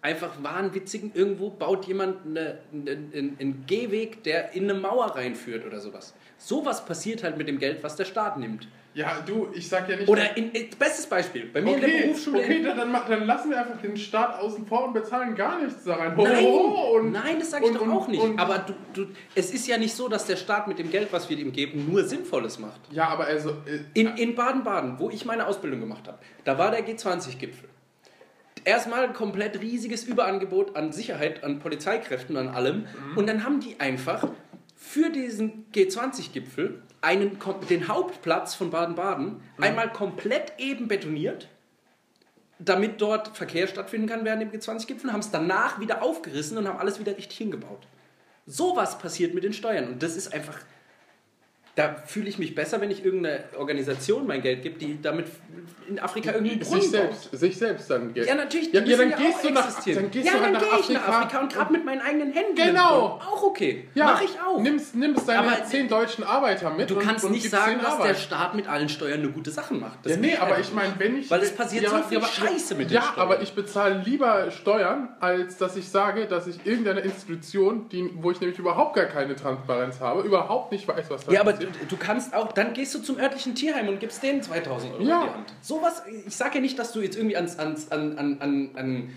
einfach wahnwitzigen, irgendwo baut jemand eine, einen, einen Gehweg, der in eine Mauer reinführt oder sowas. Sowas passiert halt mit dem Geld, was der Staat nimmt. Ja, du, ich sag ja nicht. Oder, in, in, bestes Beispiel, bei mir in der Berufsschule... Okay, dann, dann, dann lassen wir einfach den Staat außen vor und bezahlen gar nichts da rein. Nein, Hohoho, und, nein, das sage ich und- doch auch nicht. und- Aber du, du, es ist ja nicht so, dass der Staat mit dem Geld, was wir ihm geben, nur Sinnvolles macht. Ja, aber also. Äh, In, in Baden-Baden, wo ich meine Ausbildung gemacht habe, da war der G20-Gipfel. Erstmal ein komplett riesiges Überangebot an Sicherheit, an Polizeikräften, an allem. Und dann haben die einfach für diesen G20-Gipfel einen, den Hauptplatz von Baden-Baden einmal komplett eben betoniert, damit dort Verkehr stattfinden kann während dem G20-Gipfel, haben es danach wieder aufgerissen und haben alles wieder richtig hingebaut. Sowas passiert mit den Steuern und das ist einfach. Da fühle ich mich besser, wenn ich irgendeine Organisation mein Geld gebe, die damit in Afrika irgendwie sich Brunnen baut. selbst, sich selbst dann Geld. Ja, natürlich, die Ja, ja, dann ja gehst du nach- dann gehst ja, du halt dann nach gehe ich nach Afrika. Afrika und grab mit meinen eigenen Händen. den Genau. Auch okay. Ja, Mach ich auch. Nimmst, nimmst deine Aber zehn deutschen Arbeiter mit. du kannst und nicht sagen, dass der Arbeit. Staat mit allen Steuern nur gute Sachen macht. Das Ja, nee, aber ich meine, wenn ich. Weil es passiert so viel Scheiße mit den Ja, Steuern. aber ich bezahle lieber Steuern, als dass ich sage, dass ich irgendeine Institution, die, wo ich nämlich überhaupt gar keine Transparenz habe, überhaupt nicht weiß, was da Ja, passiert. Du kannst auch, dann gehst du zum örtlichen Tierheim und gibst denen 2000 Euro Ja. in die Hand. Sowas, ich sage ja nicht, dass du jetzt irgendwie ans, ans, an, an, an, an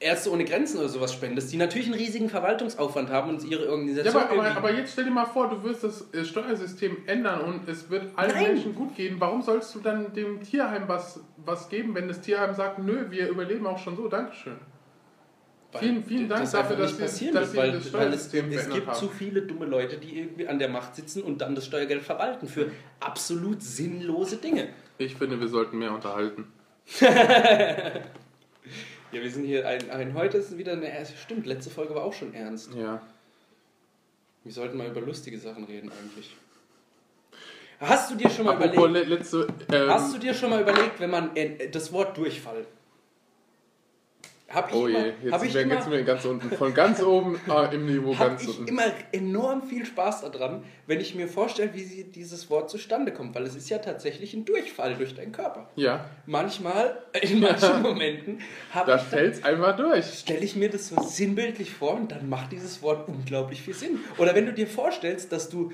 Ärzte ohne Grenzen oder sowas spendest, die natürlich einen riesigen Verwaltungsaufwand haben und ihre Ja, Organisation aber, aber, irgendwie- aber jetzt stell dir mal vor, du wirst das äh, Steuersystem ändern und es wird allen Nein. Menschen gut gehen. Warum sollst du dann dem Tierheim was, was geben, wenn das Tierheim sagt, nö, wir überleben auch schon so, Dankeschön. Vielen, vielen Dank das dafür, dass passieren dass weil, das weil es, Steuersystem es gibt habt. zu viele dumme Leute, die irgendwie an der Macht sitzen und dann das Steuergeld verwalten für absolut sinnlose Dinge. Ich finde, wir sollten mehr unterhalten. Ja, wir sind hier, ein, ein heute ist wieder eine, stimmt, letzte Folge war auch schon ernst. Ja. Wir sollten mal über lustige Sachen reden eigentlich. Hast du dir schon mal Apropos überlegt, le- letzte. Ähm, hast du dir schon mal überlegt, wenn man äh, das Wort Durchfall hab ich oh immer, je, jetzt hab sind ich wir, immer, jetzt sind wir ganz unten. Von ganz oben ah, im Niveau ganz ich unten. immer enorm viel Spaß daran, wenn ich mir vorstelle, wie dieses Wort zustande kommt, weil es ist ja tatsächlich ein Durchfall durch deinen Körper. Ja, Manchmal, in manchen Momenten, habe da fällt es einfach durch. stelle ich mir das so sinnbildlich vor und dann macht dieses Wort unglaublich viel Sinn. Oder wenn du dir vorstellst, dass du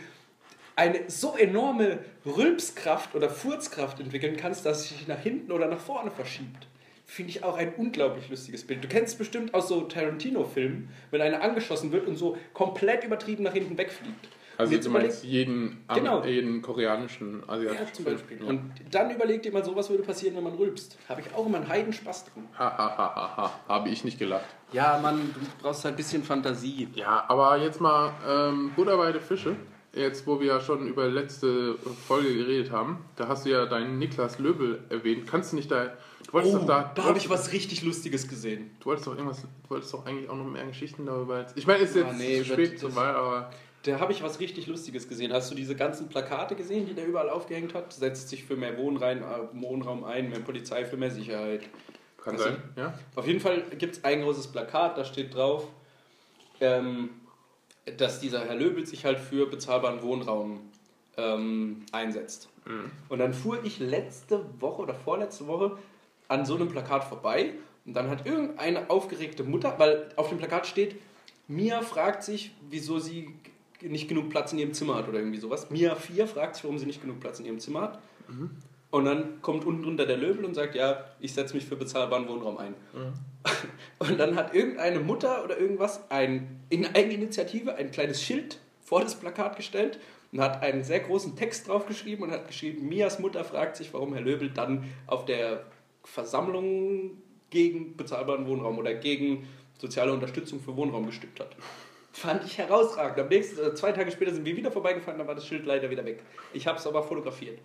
eine so enorme Rülpskraft oder Furzkraft entwickeln kannst, dass es sich nach hinten oder nach vorne verschiebt. Finde ich auch ein unglaublich lustiges Bild. Du kennst bestimmt aus so Tarantino-Filmen, wenn einer angeschossen wird und so komplett übertrieben nach hinten wegfliegt. Also jetzt du meinst jeden, Genau. jeden koreanischen, ja, asiatischen zum Film. Beispiel. Ja. Und dann überleg dir mal, sowas würde passieren, wenn man rülpst. Habe ich auch immer einen Heidenspaß drin. Ha, ha, ha, ha, ha. Habe ich nicht gelacht. Ja, Mann, du brauchst halt ein bisschen Fantasie. Ja, aber jetzt mal ähm, Buddha bei Fische. Jetzt, wo wir ja schon über letzte Folge geredet haben, da hast du ja deinen Niklas Löbel erwähnt. Kannst du nicht da. Du wolltest Oh, doch da. da habe ich was richtig Lustiges gesehen. Du wolltest doch irgendwas. Du wolltest doch eigentlich auch noch mehr Geschichten darüber. Ich meine, ist jetzt Ah, nee, zu spät zum Wahl, aber. Da habe ich was richtig Lustiges gesehen. Hast du diese ganzen Plakate gesehen, die der überall aufgehängt hat? Setzt sich für mehr Wohnrein, äh, Wohnraum ein, mehr Polizei für mehr Sicherheit. Kann Also- sein, ja? Auf jeden Fall gibt es ein großes Plakat, da steht drauf, ähm, dass dieser Herr Löbel sich halt für bezahlbaren Wohnraum ähm, einsetzt. Und dann fuhr ich letzte Woche oder vorletzte Woche an so einem Plakat vorbei und dann hat irgendeine aufgeregte Mutter, weil auf dem Plakat steht, Mia fragt sich, wieso sie nicht genug Platz in ihrem Zimmer hat oder irgendwie sowas. Mia 4 fragt sich, warum sie nicht genug Platz in ihrem Zimmer hat. Und dann kommt unten drunter der Löbel und sagt, ja, ich setze mich für bezahlbaren Wohnraum ein. Und dann hat irgendeine Mutter oder irgendwas ein, in Eigeninitiative ein kleines Schild vor das Plakat gestellt und hat einen sehr großen Text draufgeschrieben und hat geschrieben, Mias Mutter fragt sich, warum Herr Löbel dann auf der Versammlung gegen bezahlbaren Wohnraum oder gegen soziale Unterstützung für Wohnraum gestimmt hat. Fand ich herausragend. Am nächsten, äh, zwei Tage später sind wir wieder vorbeigefahren, dann war das Schild leider wieder weg. Ich habe es aber fotografiert.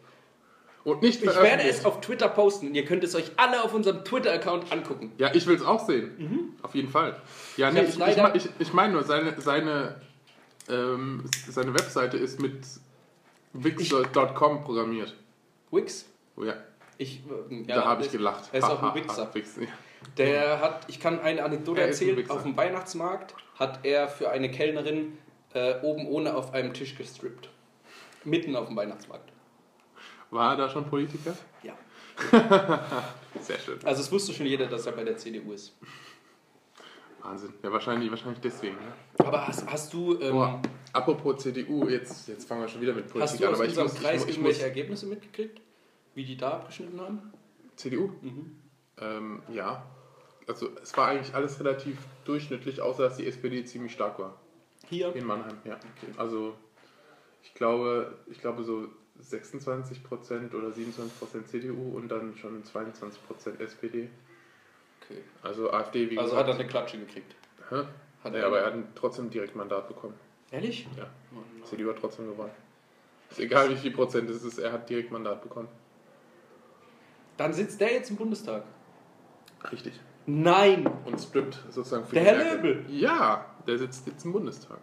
Und nicht Ich werde es auf Twitter posten und ihr könnt es euch alle auf unserem Twitter-Account angucken. Ja, ich will es auch sehen. Auf jeden Fall. Ja, Ich nee, ich, ich, ich, ich meine nur, seine, seine, ähm, seine Webseite ist mit Wix.com programmiert. Wix? Oh ja, Ich, äh, ja, da habe ich gelacht. Er ist auch Ha, ein ha, Wichser. ha, Wix, ja. Der hat, ich kann eine Anekdote Er ein erzählen, Wichser. auf dem Weihnachtsmarkt hat er für eine Kellnerin äh, oben ohne auf einem Tisch gestrippt. Mitten auf dem Weihnachtsmarkt. War er da schon Politiker? Ja. Sehr schön. Also es wusste schon jeder, dass er bei der CDU ist. Wahnsinn. Ja, wahrscheinlich, wahrscheinlich deswegen. Ne? Aber hast, hast du, ähm, Boah, apropos CDU, jetzt, jetzt fangen wir schon wieder mit Politik hast du an. aus Aber ich unserem muss, ich, Kreis ich irgendwelche muss, Ergebnisse mitgekriegt? Wie die da abgeschnitten haben? CDU? Mhm. Ähm, ja. Also es war eigentlich alles relativ durchschnittlich, außer dass die SPD ziemlich stark war. Hier? In Mannheim, ja. Also ich glaube, ich glaube so 26% oder 27% CDU und dann schon 22% SPD. Okay. Also AfD, wie Also gesagt. hat er eine Klatsche gekriegt. Hä? Hat ja, aber er hat trotzdem ein Direktmandat bekommen. Ehrlich? Ja. Oh. CDU hat trotzdem gewonnen. Ist egal, wie viel Prozent es ist, er hat Direktmandat bekommen. Dann sitzt der jetzt im Bundestag. Richtig. Nein! Und strippt sozusagen für Der die Herr Merkel. Löbel? Ja, der sitzt jetzt im Bundestag.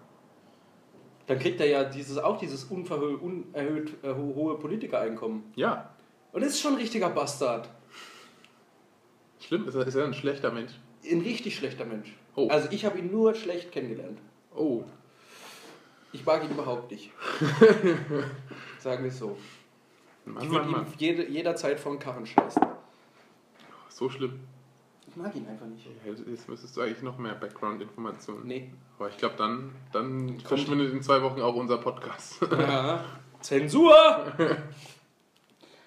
Dann kriegt er ja dieses, auch dieses unerhöht äh, ho- hohe Politikereinkommen. Ja. Und das ist schon ein richtiger Bastard. Schlimm, ist er, ist er ein schlechter Mensch? Ein richtig schlechter Mensch. Oh. Also ich habe ihn nur schlecht kennengelernt. Oh, Ich mag ihn überhaupt nicht. Sagen wir es so. Mann, Ich würde ihm jede, jederzeit vor den Karren scheißen. So schlimm. Ich mag ihn einfach nicht. Ja, Jetzt müsstest du eigentlich noch mehr Background-Informationen. Nee. Aber ich glaube, dann, dann verschwindet in zwei Wochen auch unser Podcast. Ja. Zensur!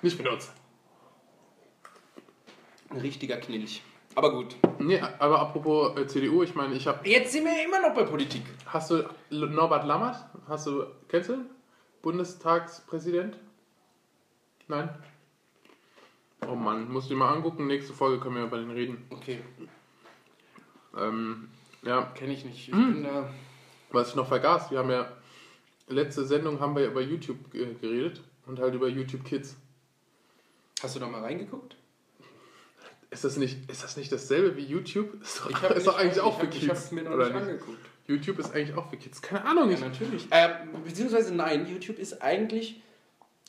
Nicht benutzt. Ein richtiger Knilch. Aber gut. Nee, aber apropos äh, CDU, ich meine, ich habe. Jetzt sind wir immer noch bei Politik. Hast du L- Norbert Lammert? Hast du. Kennst du? Bundestagspräsident? Nein? Oh Mann, musst du dir mal angucken. Nächste Folge können wir über den reden. Okay. Ähm, Ja, Kenne ich nicht. Ich Hm. bin da. was ich noch vergaß, wir haben ja, letzte Sendung haben wir über YouTube äh, geredet und halt über YouTube Kids. Hast du da mal reingeguckt? Ist das nicht, ist das nicht dasselbe wie YouTube? Ist doch, Ich hab ist doch nicht- eigentlich auch ich für hab- Ich Kids. hab's mir noch nicht nicht? angeguckt. YouTube ist eigentlich auch für Kids. Keine Ahnung, Ja, ich, natürlich. Ähm, beziehungsweise nein, YouTube ist eigentlich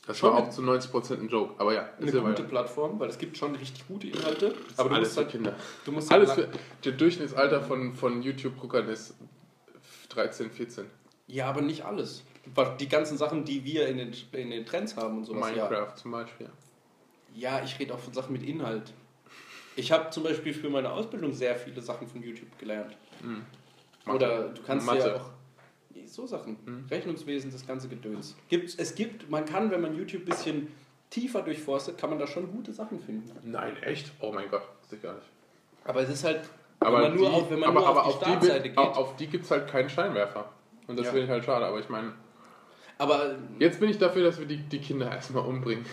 das schon war auch zu 90% ein Joke. Aber ja, eine gute weiter. Plattform, weil es gibt schon richtig gute Inhalte. Aber du alles musst für halt, Kinder. du musst Alles halt für, der Durchschnittsalter von, von YouTube-Guckern ist 13, 14. Ja, aber nicht alles. Die ganzen Sachen, die wir in den, in den Trends haben und sowas. Ja. Minecraft zum Beispiel. ja, ich rede auch von Sachen mit Inhalt. Ich habe zum Beispiel für meine Ausbildung sehr viele Sachen von YouTube gelernt. Mathe. Oder du kannst Mathe. ja auch so Sachen. Rechnungswesen, das ganze Gedöns. Gibt's, es gibt, man kann, wenn man YouTube ein bisschen tiefer durchforstet, kann man da schon gute Sachen finden. Nein, echt? Oh mein Gott, wusste ich gar nicht. Aber es ist halt, Aber, wenn man nur die, auf, wenn man aber, nur aber auf die auf, Startseite die, geht. auf, auf die gibt es halt keinen Scheinwerfer. Und das Ja. finde ich halt schade. Aber ich meine, aber jetzt bin ich dafür, dass wir die, die Kinder erstmal umbringen.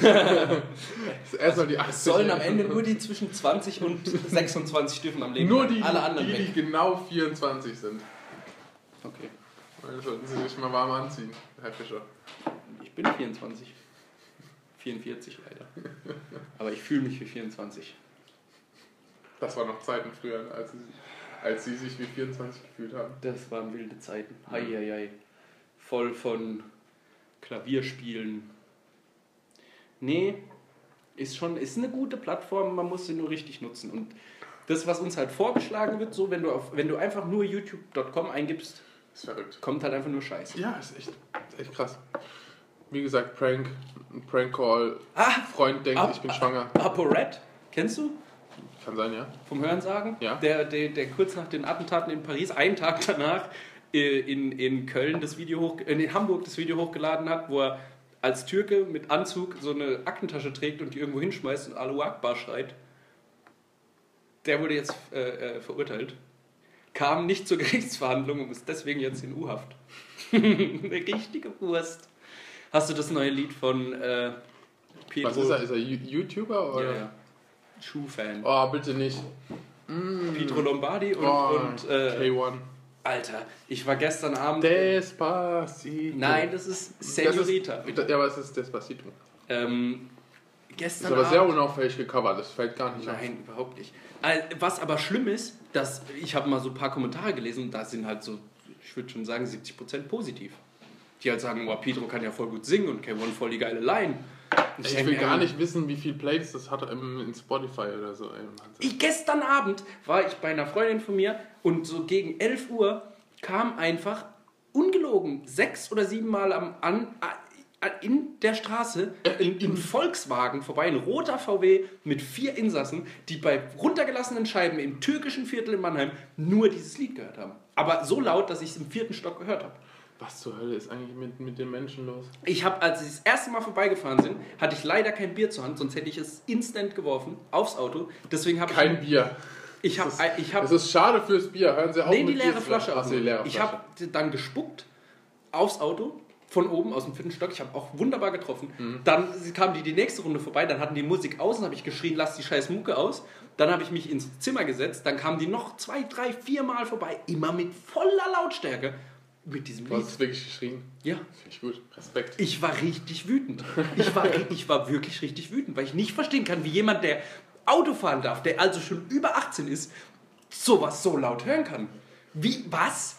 Das erstmal die 80 es sollen am Ende nur die zwischen 20 und 26 dürfen am Leben. Nur die, alle anderen die, die genau 24 sind. Okay. Dann sollten sie sich mal warm anziehen, Herr Fischer. Ich bin 24. 44 leider. Aber ich fühle mich wie 24. Das waren noch Zeiten früher, als sie, als sie sich wie 24 gefühlt haben. Das waren wilde Zeiten. Heieiei. Voll von Klavierspielen. Nee, ist schon, ist eine gute Plattform, man muss sie nur richtig nutzen. Und das, was uns halt vorgeschlagen wird, so wenn du auf, wenn du einfach nur youtube.com eingibst, ist verrückt. kommt halt einfach nur Scheiße. Ja, ist echt, ist echt krass. Wie gesagt, Prank, ein Prank-Call, Ah, Freund denkt, Ah, ich bin ah. schwanger. ApoRed, kennst du? Kann sein, ja. Vom Hörensagen? Ja. Der, der, der kurz nach den Attentaten in Paris, einen Tag danach, äh, in, in Köln das Video hoch, äh, in Hamburg das Video hochgeladen hat, wo er als Türke mit Anzug so eine Aktentasche trägt und die irgendwo hinschmeißt und Alu Akbar schreit. Der wurde jetzt äh, äh, verurteilt. Kam nicht zur Gerichtsverhandlung und ist deswegen jetzt in U-Haft. eine richtige Wurst. Hast du das neue Lied von äh, Pedro? Was ist er? Ist er YouTuber? Oder? Ja, ja. Schuhfan. Oh, bitte nicht. Pietro Lombardi und, Oh, und äh, K1. Alter, ich war gestern Abend. Despacito. Nein, das ist Das Senorita. Ist, ja, aber es ist Despacito. Ähm, Ist gestern aber sehr Abend. unauffällig gecovert, das fällt gar nicht auf. Nein, überhaupt nicht. Was aber schlimm ist, dass ich habe mal so ein paar Kommentare gelesen und da sind halt so, ich würde schon sagen, 70% positiv. Die halt sagen, oh, Pietro kann ja voll gut singen und K1 voll die geile Line. Ich denk will gar nicht wissen, wie viel Plays das hat im, in Spotify oder so. Ich, gestern Abend war ich bei einer Freundin von mir und so gegen 11 Uhr kam einfach ungelogen sechs oder sieben Mal am, an, in der Straße ein, ein Volkswagen vorbei, ein roter VW mit vier Insassen, die bei runtergelassenen Scheiben im türkischen Viertel in Mannheim nur dieses Lied gehört haben. Aber so laut, dass ich es im vierten Stock gehört habe. Was zur Hölle ist eigentlich mit, mit den Menschen los? Ich habe, als ich das erste Mal vorbeigefahren bin, hatte ich leider kein Bier zur Hand, sonst hätte ich es instant geworfen aufs Auto. Deswegen habe ich Kein Bier. ich habe Das ist- ich habe Es ist schade fürs Bier. Hören Sie auf Nee, die leere Flasche. Ach so, die leere ich Flasche. habe dann gespuckt aufs Auto von oben aus dem vierten Stock. Ich habe auch wunderbar getroffen. Mhm. Dann kam die die nächste Runde vorbei. Dann hatten die Musik aus. Dann habe ich geschrien, lass die scheiß Mucke aus. Dann habe ich mich ins Zimmer gesetzt. Dann kamen die noch zwei, drei, vier Mal vorbei. Immer mit voller Lautstärke. Mit diesem Du Lied. hast es wirklich geschrien. Ja. Finde ich gut. Respekt. Ich war richtig wütend. Ich war, ich war wirklich richtig wütend, weil ich nicht verstehen kann, wie jemand, der Auto fahren darf, der also schon über 18 ist, sowas so laut hören kann. Wie, was?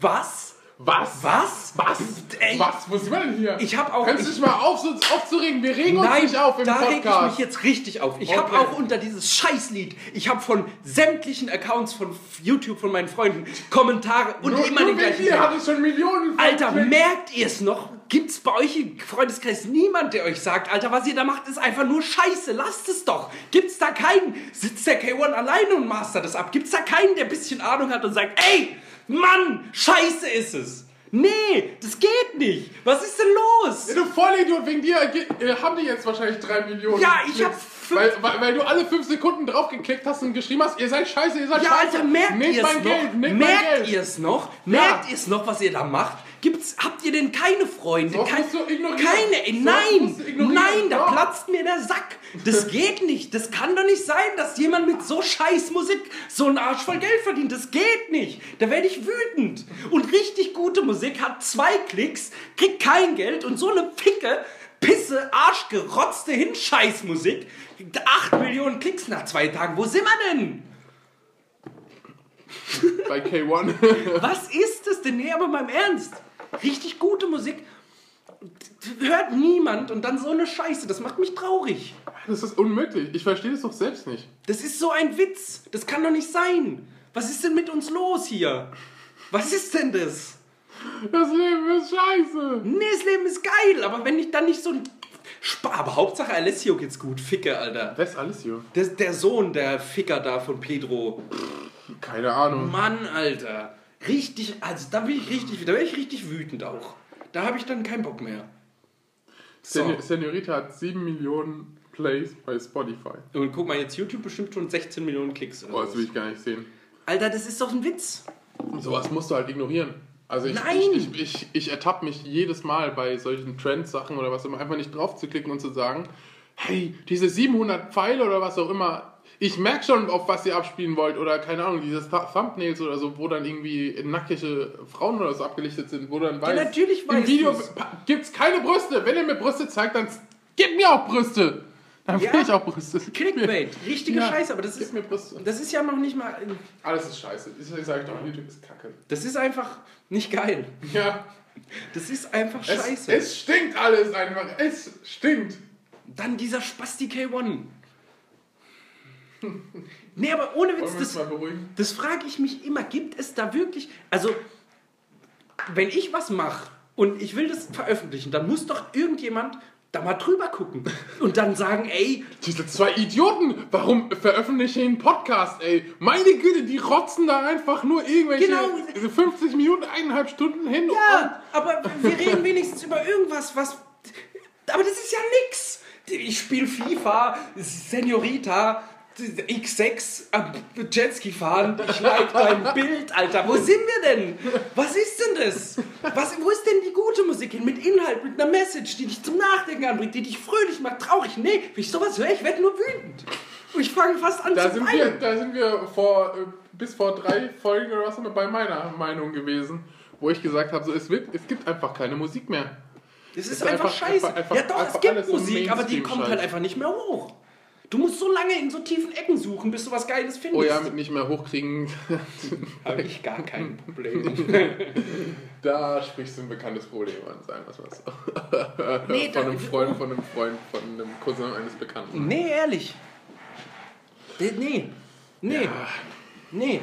Was? Was? Was? Was? Ey, Was? Wo sind wir denn hier? Ich habe auch. Kannst du ich, dich mal auf, so aufzuregen? Wir regen uns Nein, nicht auf im da reg ich Podcast. mich jetzt richtig auf. Ich habe Okay. auch unter dieses Scheißlied, ich habe von sämtlichen Accounts von YouTube von meinen Freunden Kommentare und nur, immer nur den gleichen. dir Text. hat es schon Millionen von Alter, merkt ihr es noch? Gibt's bei euch im Freundeskreis niemand, der euch sagt, Alter, was ihr da macht, ist einfach nur Scheiße, lasst es doch. Gibt's da keinen, sitzt der K1 alleine und mastert das ab? Gibt's da keinen, der ein bisschen Ahnung hat und sagt, ey, Mann, Scheiße ist es. Nee, das geht nicht. Was ist denn los? Ja, du Vollidiot, wegen dir äh, haben die jetzt wahrscheinlich drei Millionen. Ja, ich Klicks. hab fünf- Weil, weil, weil du alle fünf Sekunden draufgeklickt hast und geschrieben hast, ihr seid scheiße, ihr seid Ja, scheiße. Alter, merkt ihr es noch? Geld, merkt ihr es noch? Merkt ihr es noch, was ihr da macht? Gibt's, habt ihr denn keine Freunde? Kein, keine, nein, nein, da platzt mir der Sack. Das geht nicht. Das kann doch nicht sein, dass jemand mit so scheiß Musik so einen Arsch voll Geld verdient. Das geht nicht. Da werde ich wütend. Und richtig gute Musik hat zwei Klicks, kriegt kein Geld und so eine Ficke, Pisse, Arschgerotzte Hinscheißmusik, acht Millionen Klicks nach zwei Tagen. Wo sind wir denn? Bei K1. Was ist das denn? Nee, aber mal im Ernst. Richtig gute Musik hört niemand und dann so eine Scheiße. Das macht mich traurig. Das ist unmöglich. Ich verstehe das doch selbst nicht. Das ist so ein Witz. Das kann doch nicht sein. Was ist denn mit uns los hier? Was ist denn das? Das Leben ist scheiße. Nee, das Leben ist geil, aber wenn ich dann nicht so ein... Sp aber Hauptsache Alessio geht's gut. Ficke, Alter. Wer ist alles hier? Der, der Sohn, der Ficker da von Pedro. Keine Ahnung. Mann, Alter. Richtig, also da bin ich richtig, da bin ich richtig wütend auch. Da habe ich dann keinen Bock mehr. So. Sen Senorita hat 7 Millionen Plays bei Spotify. Und guck mal, jetzt YouTube bestimmt schon 16 Millionen Klicks. Oder Boah, das will ich gar nicht sehen. Alter, das ist doch ein Witz. Sowas musst du halt ignorieren. Also ich, Nein! ich, ich, ich, ich ertappe mich jedes Mal bei solchen Trends-Sachen oder was immer, einfach nicht drauf zu klicken und zu sagen, hey, diese 700 Pfeile oder was auch immer, ich merke schon, auf was ihr abspielen wollt oder keine Ahnung, diese Th Thumbnails oder so, wo dann irgendwie nackige Frauen oder so abgelichtet sind, wo dann weiß, natürlich im weißt Video gibt es keine Brüste. Wenn ihr mir Brüste zeigt, dann gebt mir auch Brüste. Dann will Ja. ich auch Brüste. Clickbait. Richtige Ja, Scheiße, aber das Gib ist, mir Brüste. das ist ja noch nicht mal. Alles ist scheiße. Ich sage doch, YouTube ist kacke. Das ist einfach nicht geil. Ja. Das ist einfach Es, scheiße. es stinkt alles einfach. Es stinkt. Dann dieser Spasti K1. Nee, aber ohne Witz, das, das frage ich mich immer. Gibt es da wirklich. Also, wenn ich was mache und ich will das veröffentlichen, dann muss doch irgendjemand da mal drüber gucken und dann sagen, ey, Diese zwei Idioten, warum veröffentliche ich einen Podcast, ey? Meine Güte, die rotzen da einfach nur irgendwelche Genau. 50 Minuten, eineinhalb Stunden hin. Ja, aber wir reden wenigstens über irgendwas, was. Aber das ist ja nix. Ich spiele FIFA, Senorita, X6, am Jetski fahren, ich like dein Bild, Alter. Wo sind wir denn? Was ist denn das? Was, wo ist denn die gute Musik hin? Mit Inhalt, mit einer Message, die dich zum Nachdenken anbringt, die dich fröhlich macht, traurig. Nee, wenn ich sowas höre, ich werde nur wütend. Und ich fange fast an Da zu sind, wir, weinen. da sind wir vor, äh, bis vor drei Folgen oder was immer bei meiner Meinung gewesen, wo ich gesagt habe, so, es, wird, es gibt einfach keine Musik mehr. Das ist ist einfach, einfach- scheiße. einfach- einfach- ja doch, es gibt Musik, aber die kommt halt einfach nicht mehr hoch. Du musst so lange in so tiefen Ecken suchen, bis du was Geiles findest. Oh ja, mit nicht mehr hochkriegen, habe ich gar kein Problem. da sprichst du ein bekanntes Problem an, sagen wir es mal so. Nee, von einem Freund, von einem Freund, von einem Cousin eines Bekannten. nee, ehrlich. Nee, nee. Nee. Nee.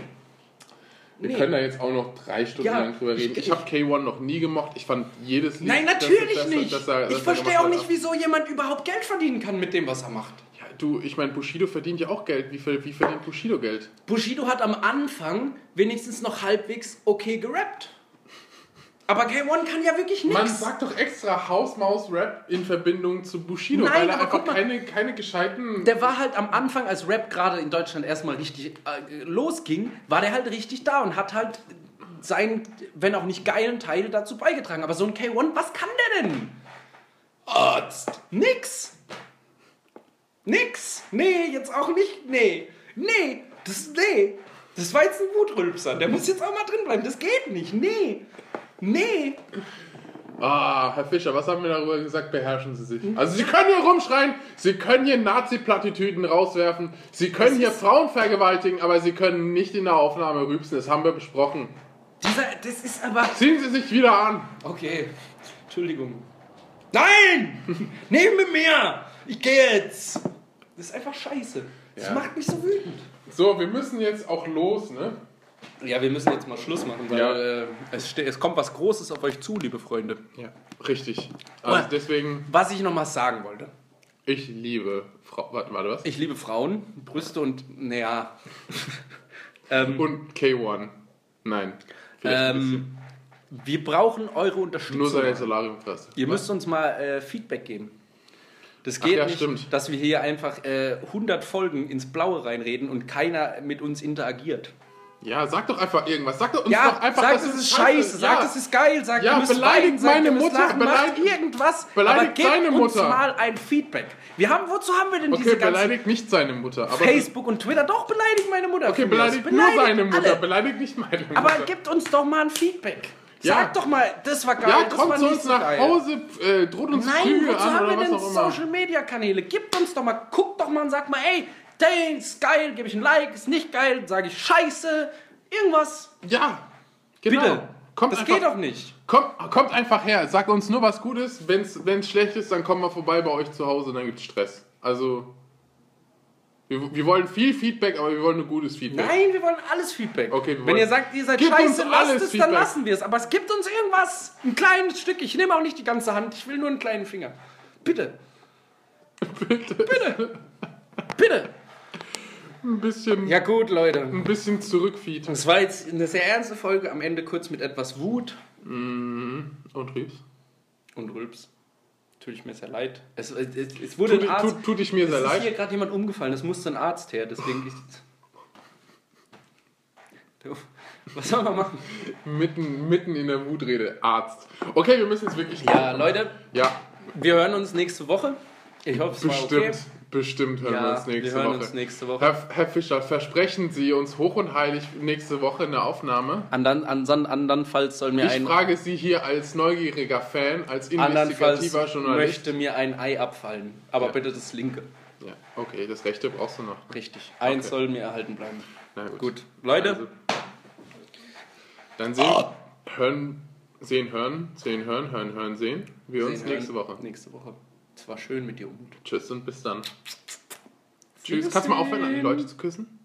Wir Nee. können da jetzt auch noch drei Stunden Ja, lang drüber reden. ich- Ich, habe K1 noch nie gemocht. Ich fand jedes Lied. Nein, natürlich das- das- nicht. das das ich er verstehe auch nicht, wieso jemand überhaupt Geld verdienen kann mit dem, was er macht. Du, ich meine, Bushido verdient ja auch Geld. Wie, viel, wie verdient Bushido Geld? Bushido hat am Anfang wenigstens noch halbwegs okay gerappt. Aber K1 kann ja wirklich Man nichts. sagt doch extra Hausmaus-Rap in Verbindung zu Bushido, Nein, weil er einfach mal. keine, keine gescheiten. Der war halt am Anfang, als Rap gerade in Deutschland erstmal richtig äh, losging, war der halt richtig da und hat halt seinen, wenn auch nicht geilen Teil dazu beigetragen. Aber so ein K1, was kann der denn? Arzt. Nix. Nix. Nee, jetzt auch nicht. Nee. Nee. Das, nee. Das war jetzt ein Wutrülpser. Der muss jetzt auch mal drin bleiben. Das geht nicht. Nee. Nee. Ah, Herr Fischer, was haben wir darüber gesagt? Beherrschen Sie sich. Also, Sie können hier rumschreien, Sie können hier Nazi-Plattitüden rauswerfen, Sie können hier Frauen vergewaltigen, aber Sie können nicht in der Aufnahme rübsen. Das haben wir besprochen. Dieser, das ist aber... Ziehen Sie sich wieder an. Okay, Entschuldigung. Nein! Nehmen wir mehr! Ich gehe jetzt! Das ist einfach scheiße. Das Ja. macht mich so wütend. So, wir müssen jetzt auch los, ne? Ja, wir müssen jetzt mal Schluss machen, weil Ja. äh, es, es kommt was Großes auf euch zu, liebe Freunde. Ja, richtig. Also deswegen, Was ich noch mal sagen wollte. ich liebe Frau. Warte, warte, was? Ich liebe Frauen, Brüste und, naja. ähm, Und K1. Nein. Ähm, wir brauchen eure Unterstützung. Nur seine Solariumfresse. Ihr müsst uns mal äh, Feedback geben. Das Ach geht ja, nicht, stimmt. dass wir hier einfach äh, 100 Folgen ins Blaue reinreden und keiner mit uns interagiert. Ja, sag doch einfach irgendwas. Sag doch uns Ja, doch einfach, sag, das es ist scheiße, sag, Ja. es ist geil, sag, Ja, beleidigt meine Mutter, lachen, beleidigt- irgendwas, beleidigt seine uns Mutter. mal ein Feedback. Wir haben, wozu haben wir denn Okay, diese ganzen beleidigt nicht seine Mutter. Aber Facebook und Twitter? Doch, beleidigt meine Mutter. okay, aus. beleidigt nur seine Mutter, alle. beleidigt nicht meine Mutter. Aber gebt uns doch mal ein Feedback. Ja. Sag doch mal, das war geil, ja, das kommt zu uns so nach geil. Hause, äh, droht uns Nein, Prügel wozu an haben wir oder was denn. Social Media Kanäle? Gebt uns doch mal, guckt doch mal und sagt mal, ey, der ist geil, gebe ich ein Like, ist nicht geil, sage ich scheiße, irgendwas. Ja, genau. Bitte. Kommt das einfach, geht doch nicht. Kommt, kommt einfach her, sagt uns nur was Gutes. Wenn es schlecht ist, dann kommen wir vorbei bei euch zu Hause, dann gibt's Stress. Also, wir, wir wollen viel Feedback, aber wir wollen nur gutes Feedback. Nein, wir wollen alles Feedback. Okay, Wenn ihr sagt, ihr seid scheiße, lasst es, Feedback. dann lassen wir es. Aber es gibt uns irgendwas, ein kleines Stück. Ich nehme auch nicht die ganze Hand, ich will nur einen kleinen Finger. Bitte. Bitte. Bitte. Bitte. Ein bisschen, Ja gut, Leute. ein bisschen zurückfeed. Das war jetzt eine sehr ernste Folge, am Ende kurz mit etwas Wut Und Riebs. und Rülps. Tut ich mir sehr leid. Es, es, es wurde Tut, ein Arzt. tut, tut ich mir es sehr ist leid. hier gerade jemand umgefallen, es musste ein Arzt her, deswegen ich. Was soll man machen? Mitten, mitten in der Wutrede. Arzt. Okay, wir müssen jetzt wirklich. Ja, Leute, Ja, wir hören uns nächste Woche. Ich hoffe, es war bestimmt. okay. Bestimmt hören wir Ja, uns nächste wir hören Woche. uns nächste Woche. Herr, Herr Fischer, versprechen Sie uns hoch und heilig nächste Woche eine Aufnahme? Andern, andern, andernfalls soll mir Ich ein frage Sie hier als neugieriger Fan, als investigativer Journalist. möchte mir ein Ei abfallen, aber Ja. bitte das linke. Ja, okay, das rechte brauchst du noch. Richtig. Eins Okay. soll mir erhalten bleiben. Na gut. Gut, Leute, Also, dann sehen, hören, sehen, hören, sehen, hören, hören, hören, sehen. Wir uns sehen, nächste hören. Woche. Nächste Woche. Es war schön mit dir, Umut. Tschüss und bis dann. Tschüss. Kannst du mal aufhören, die Leute zu küssen?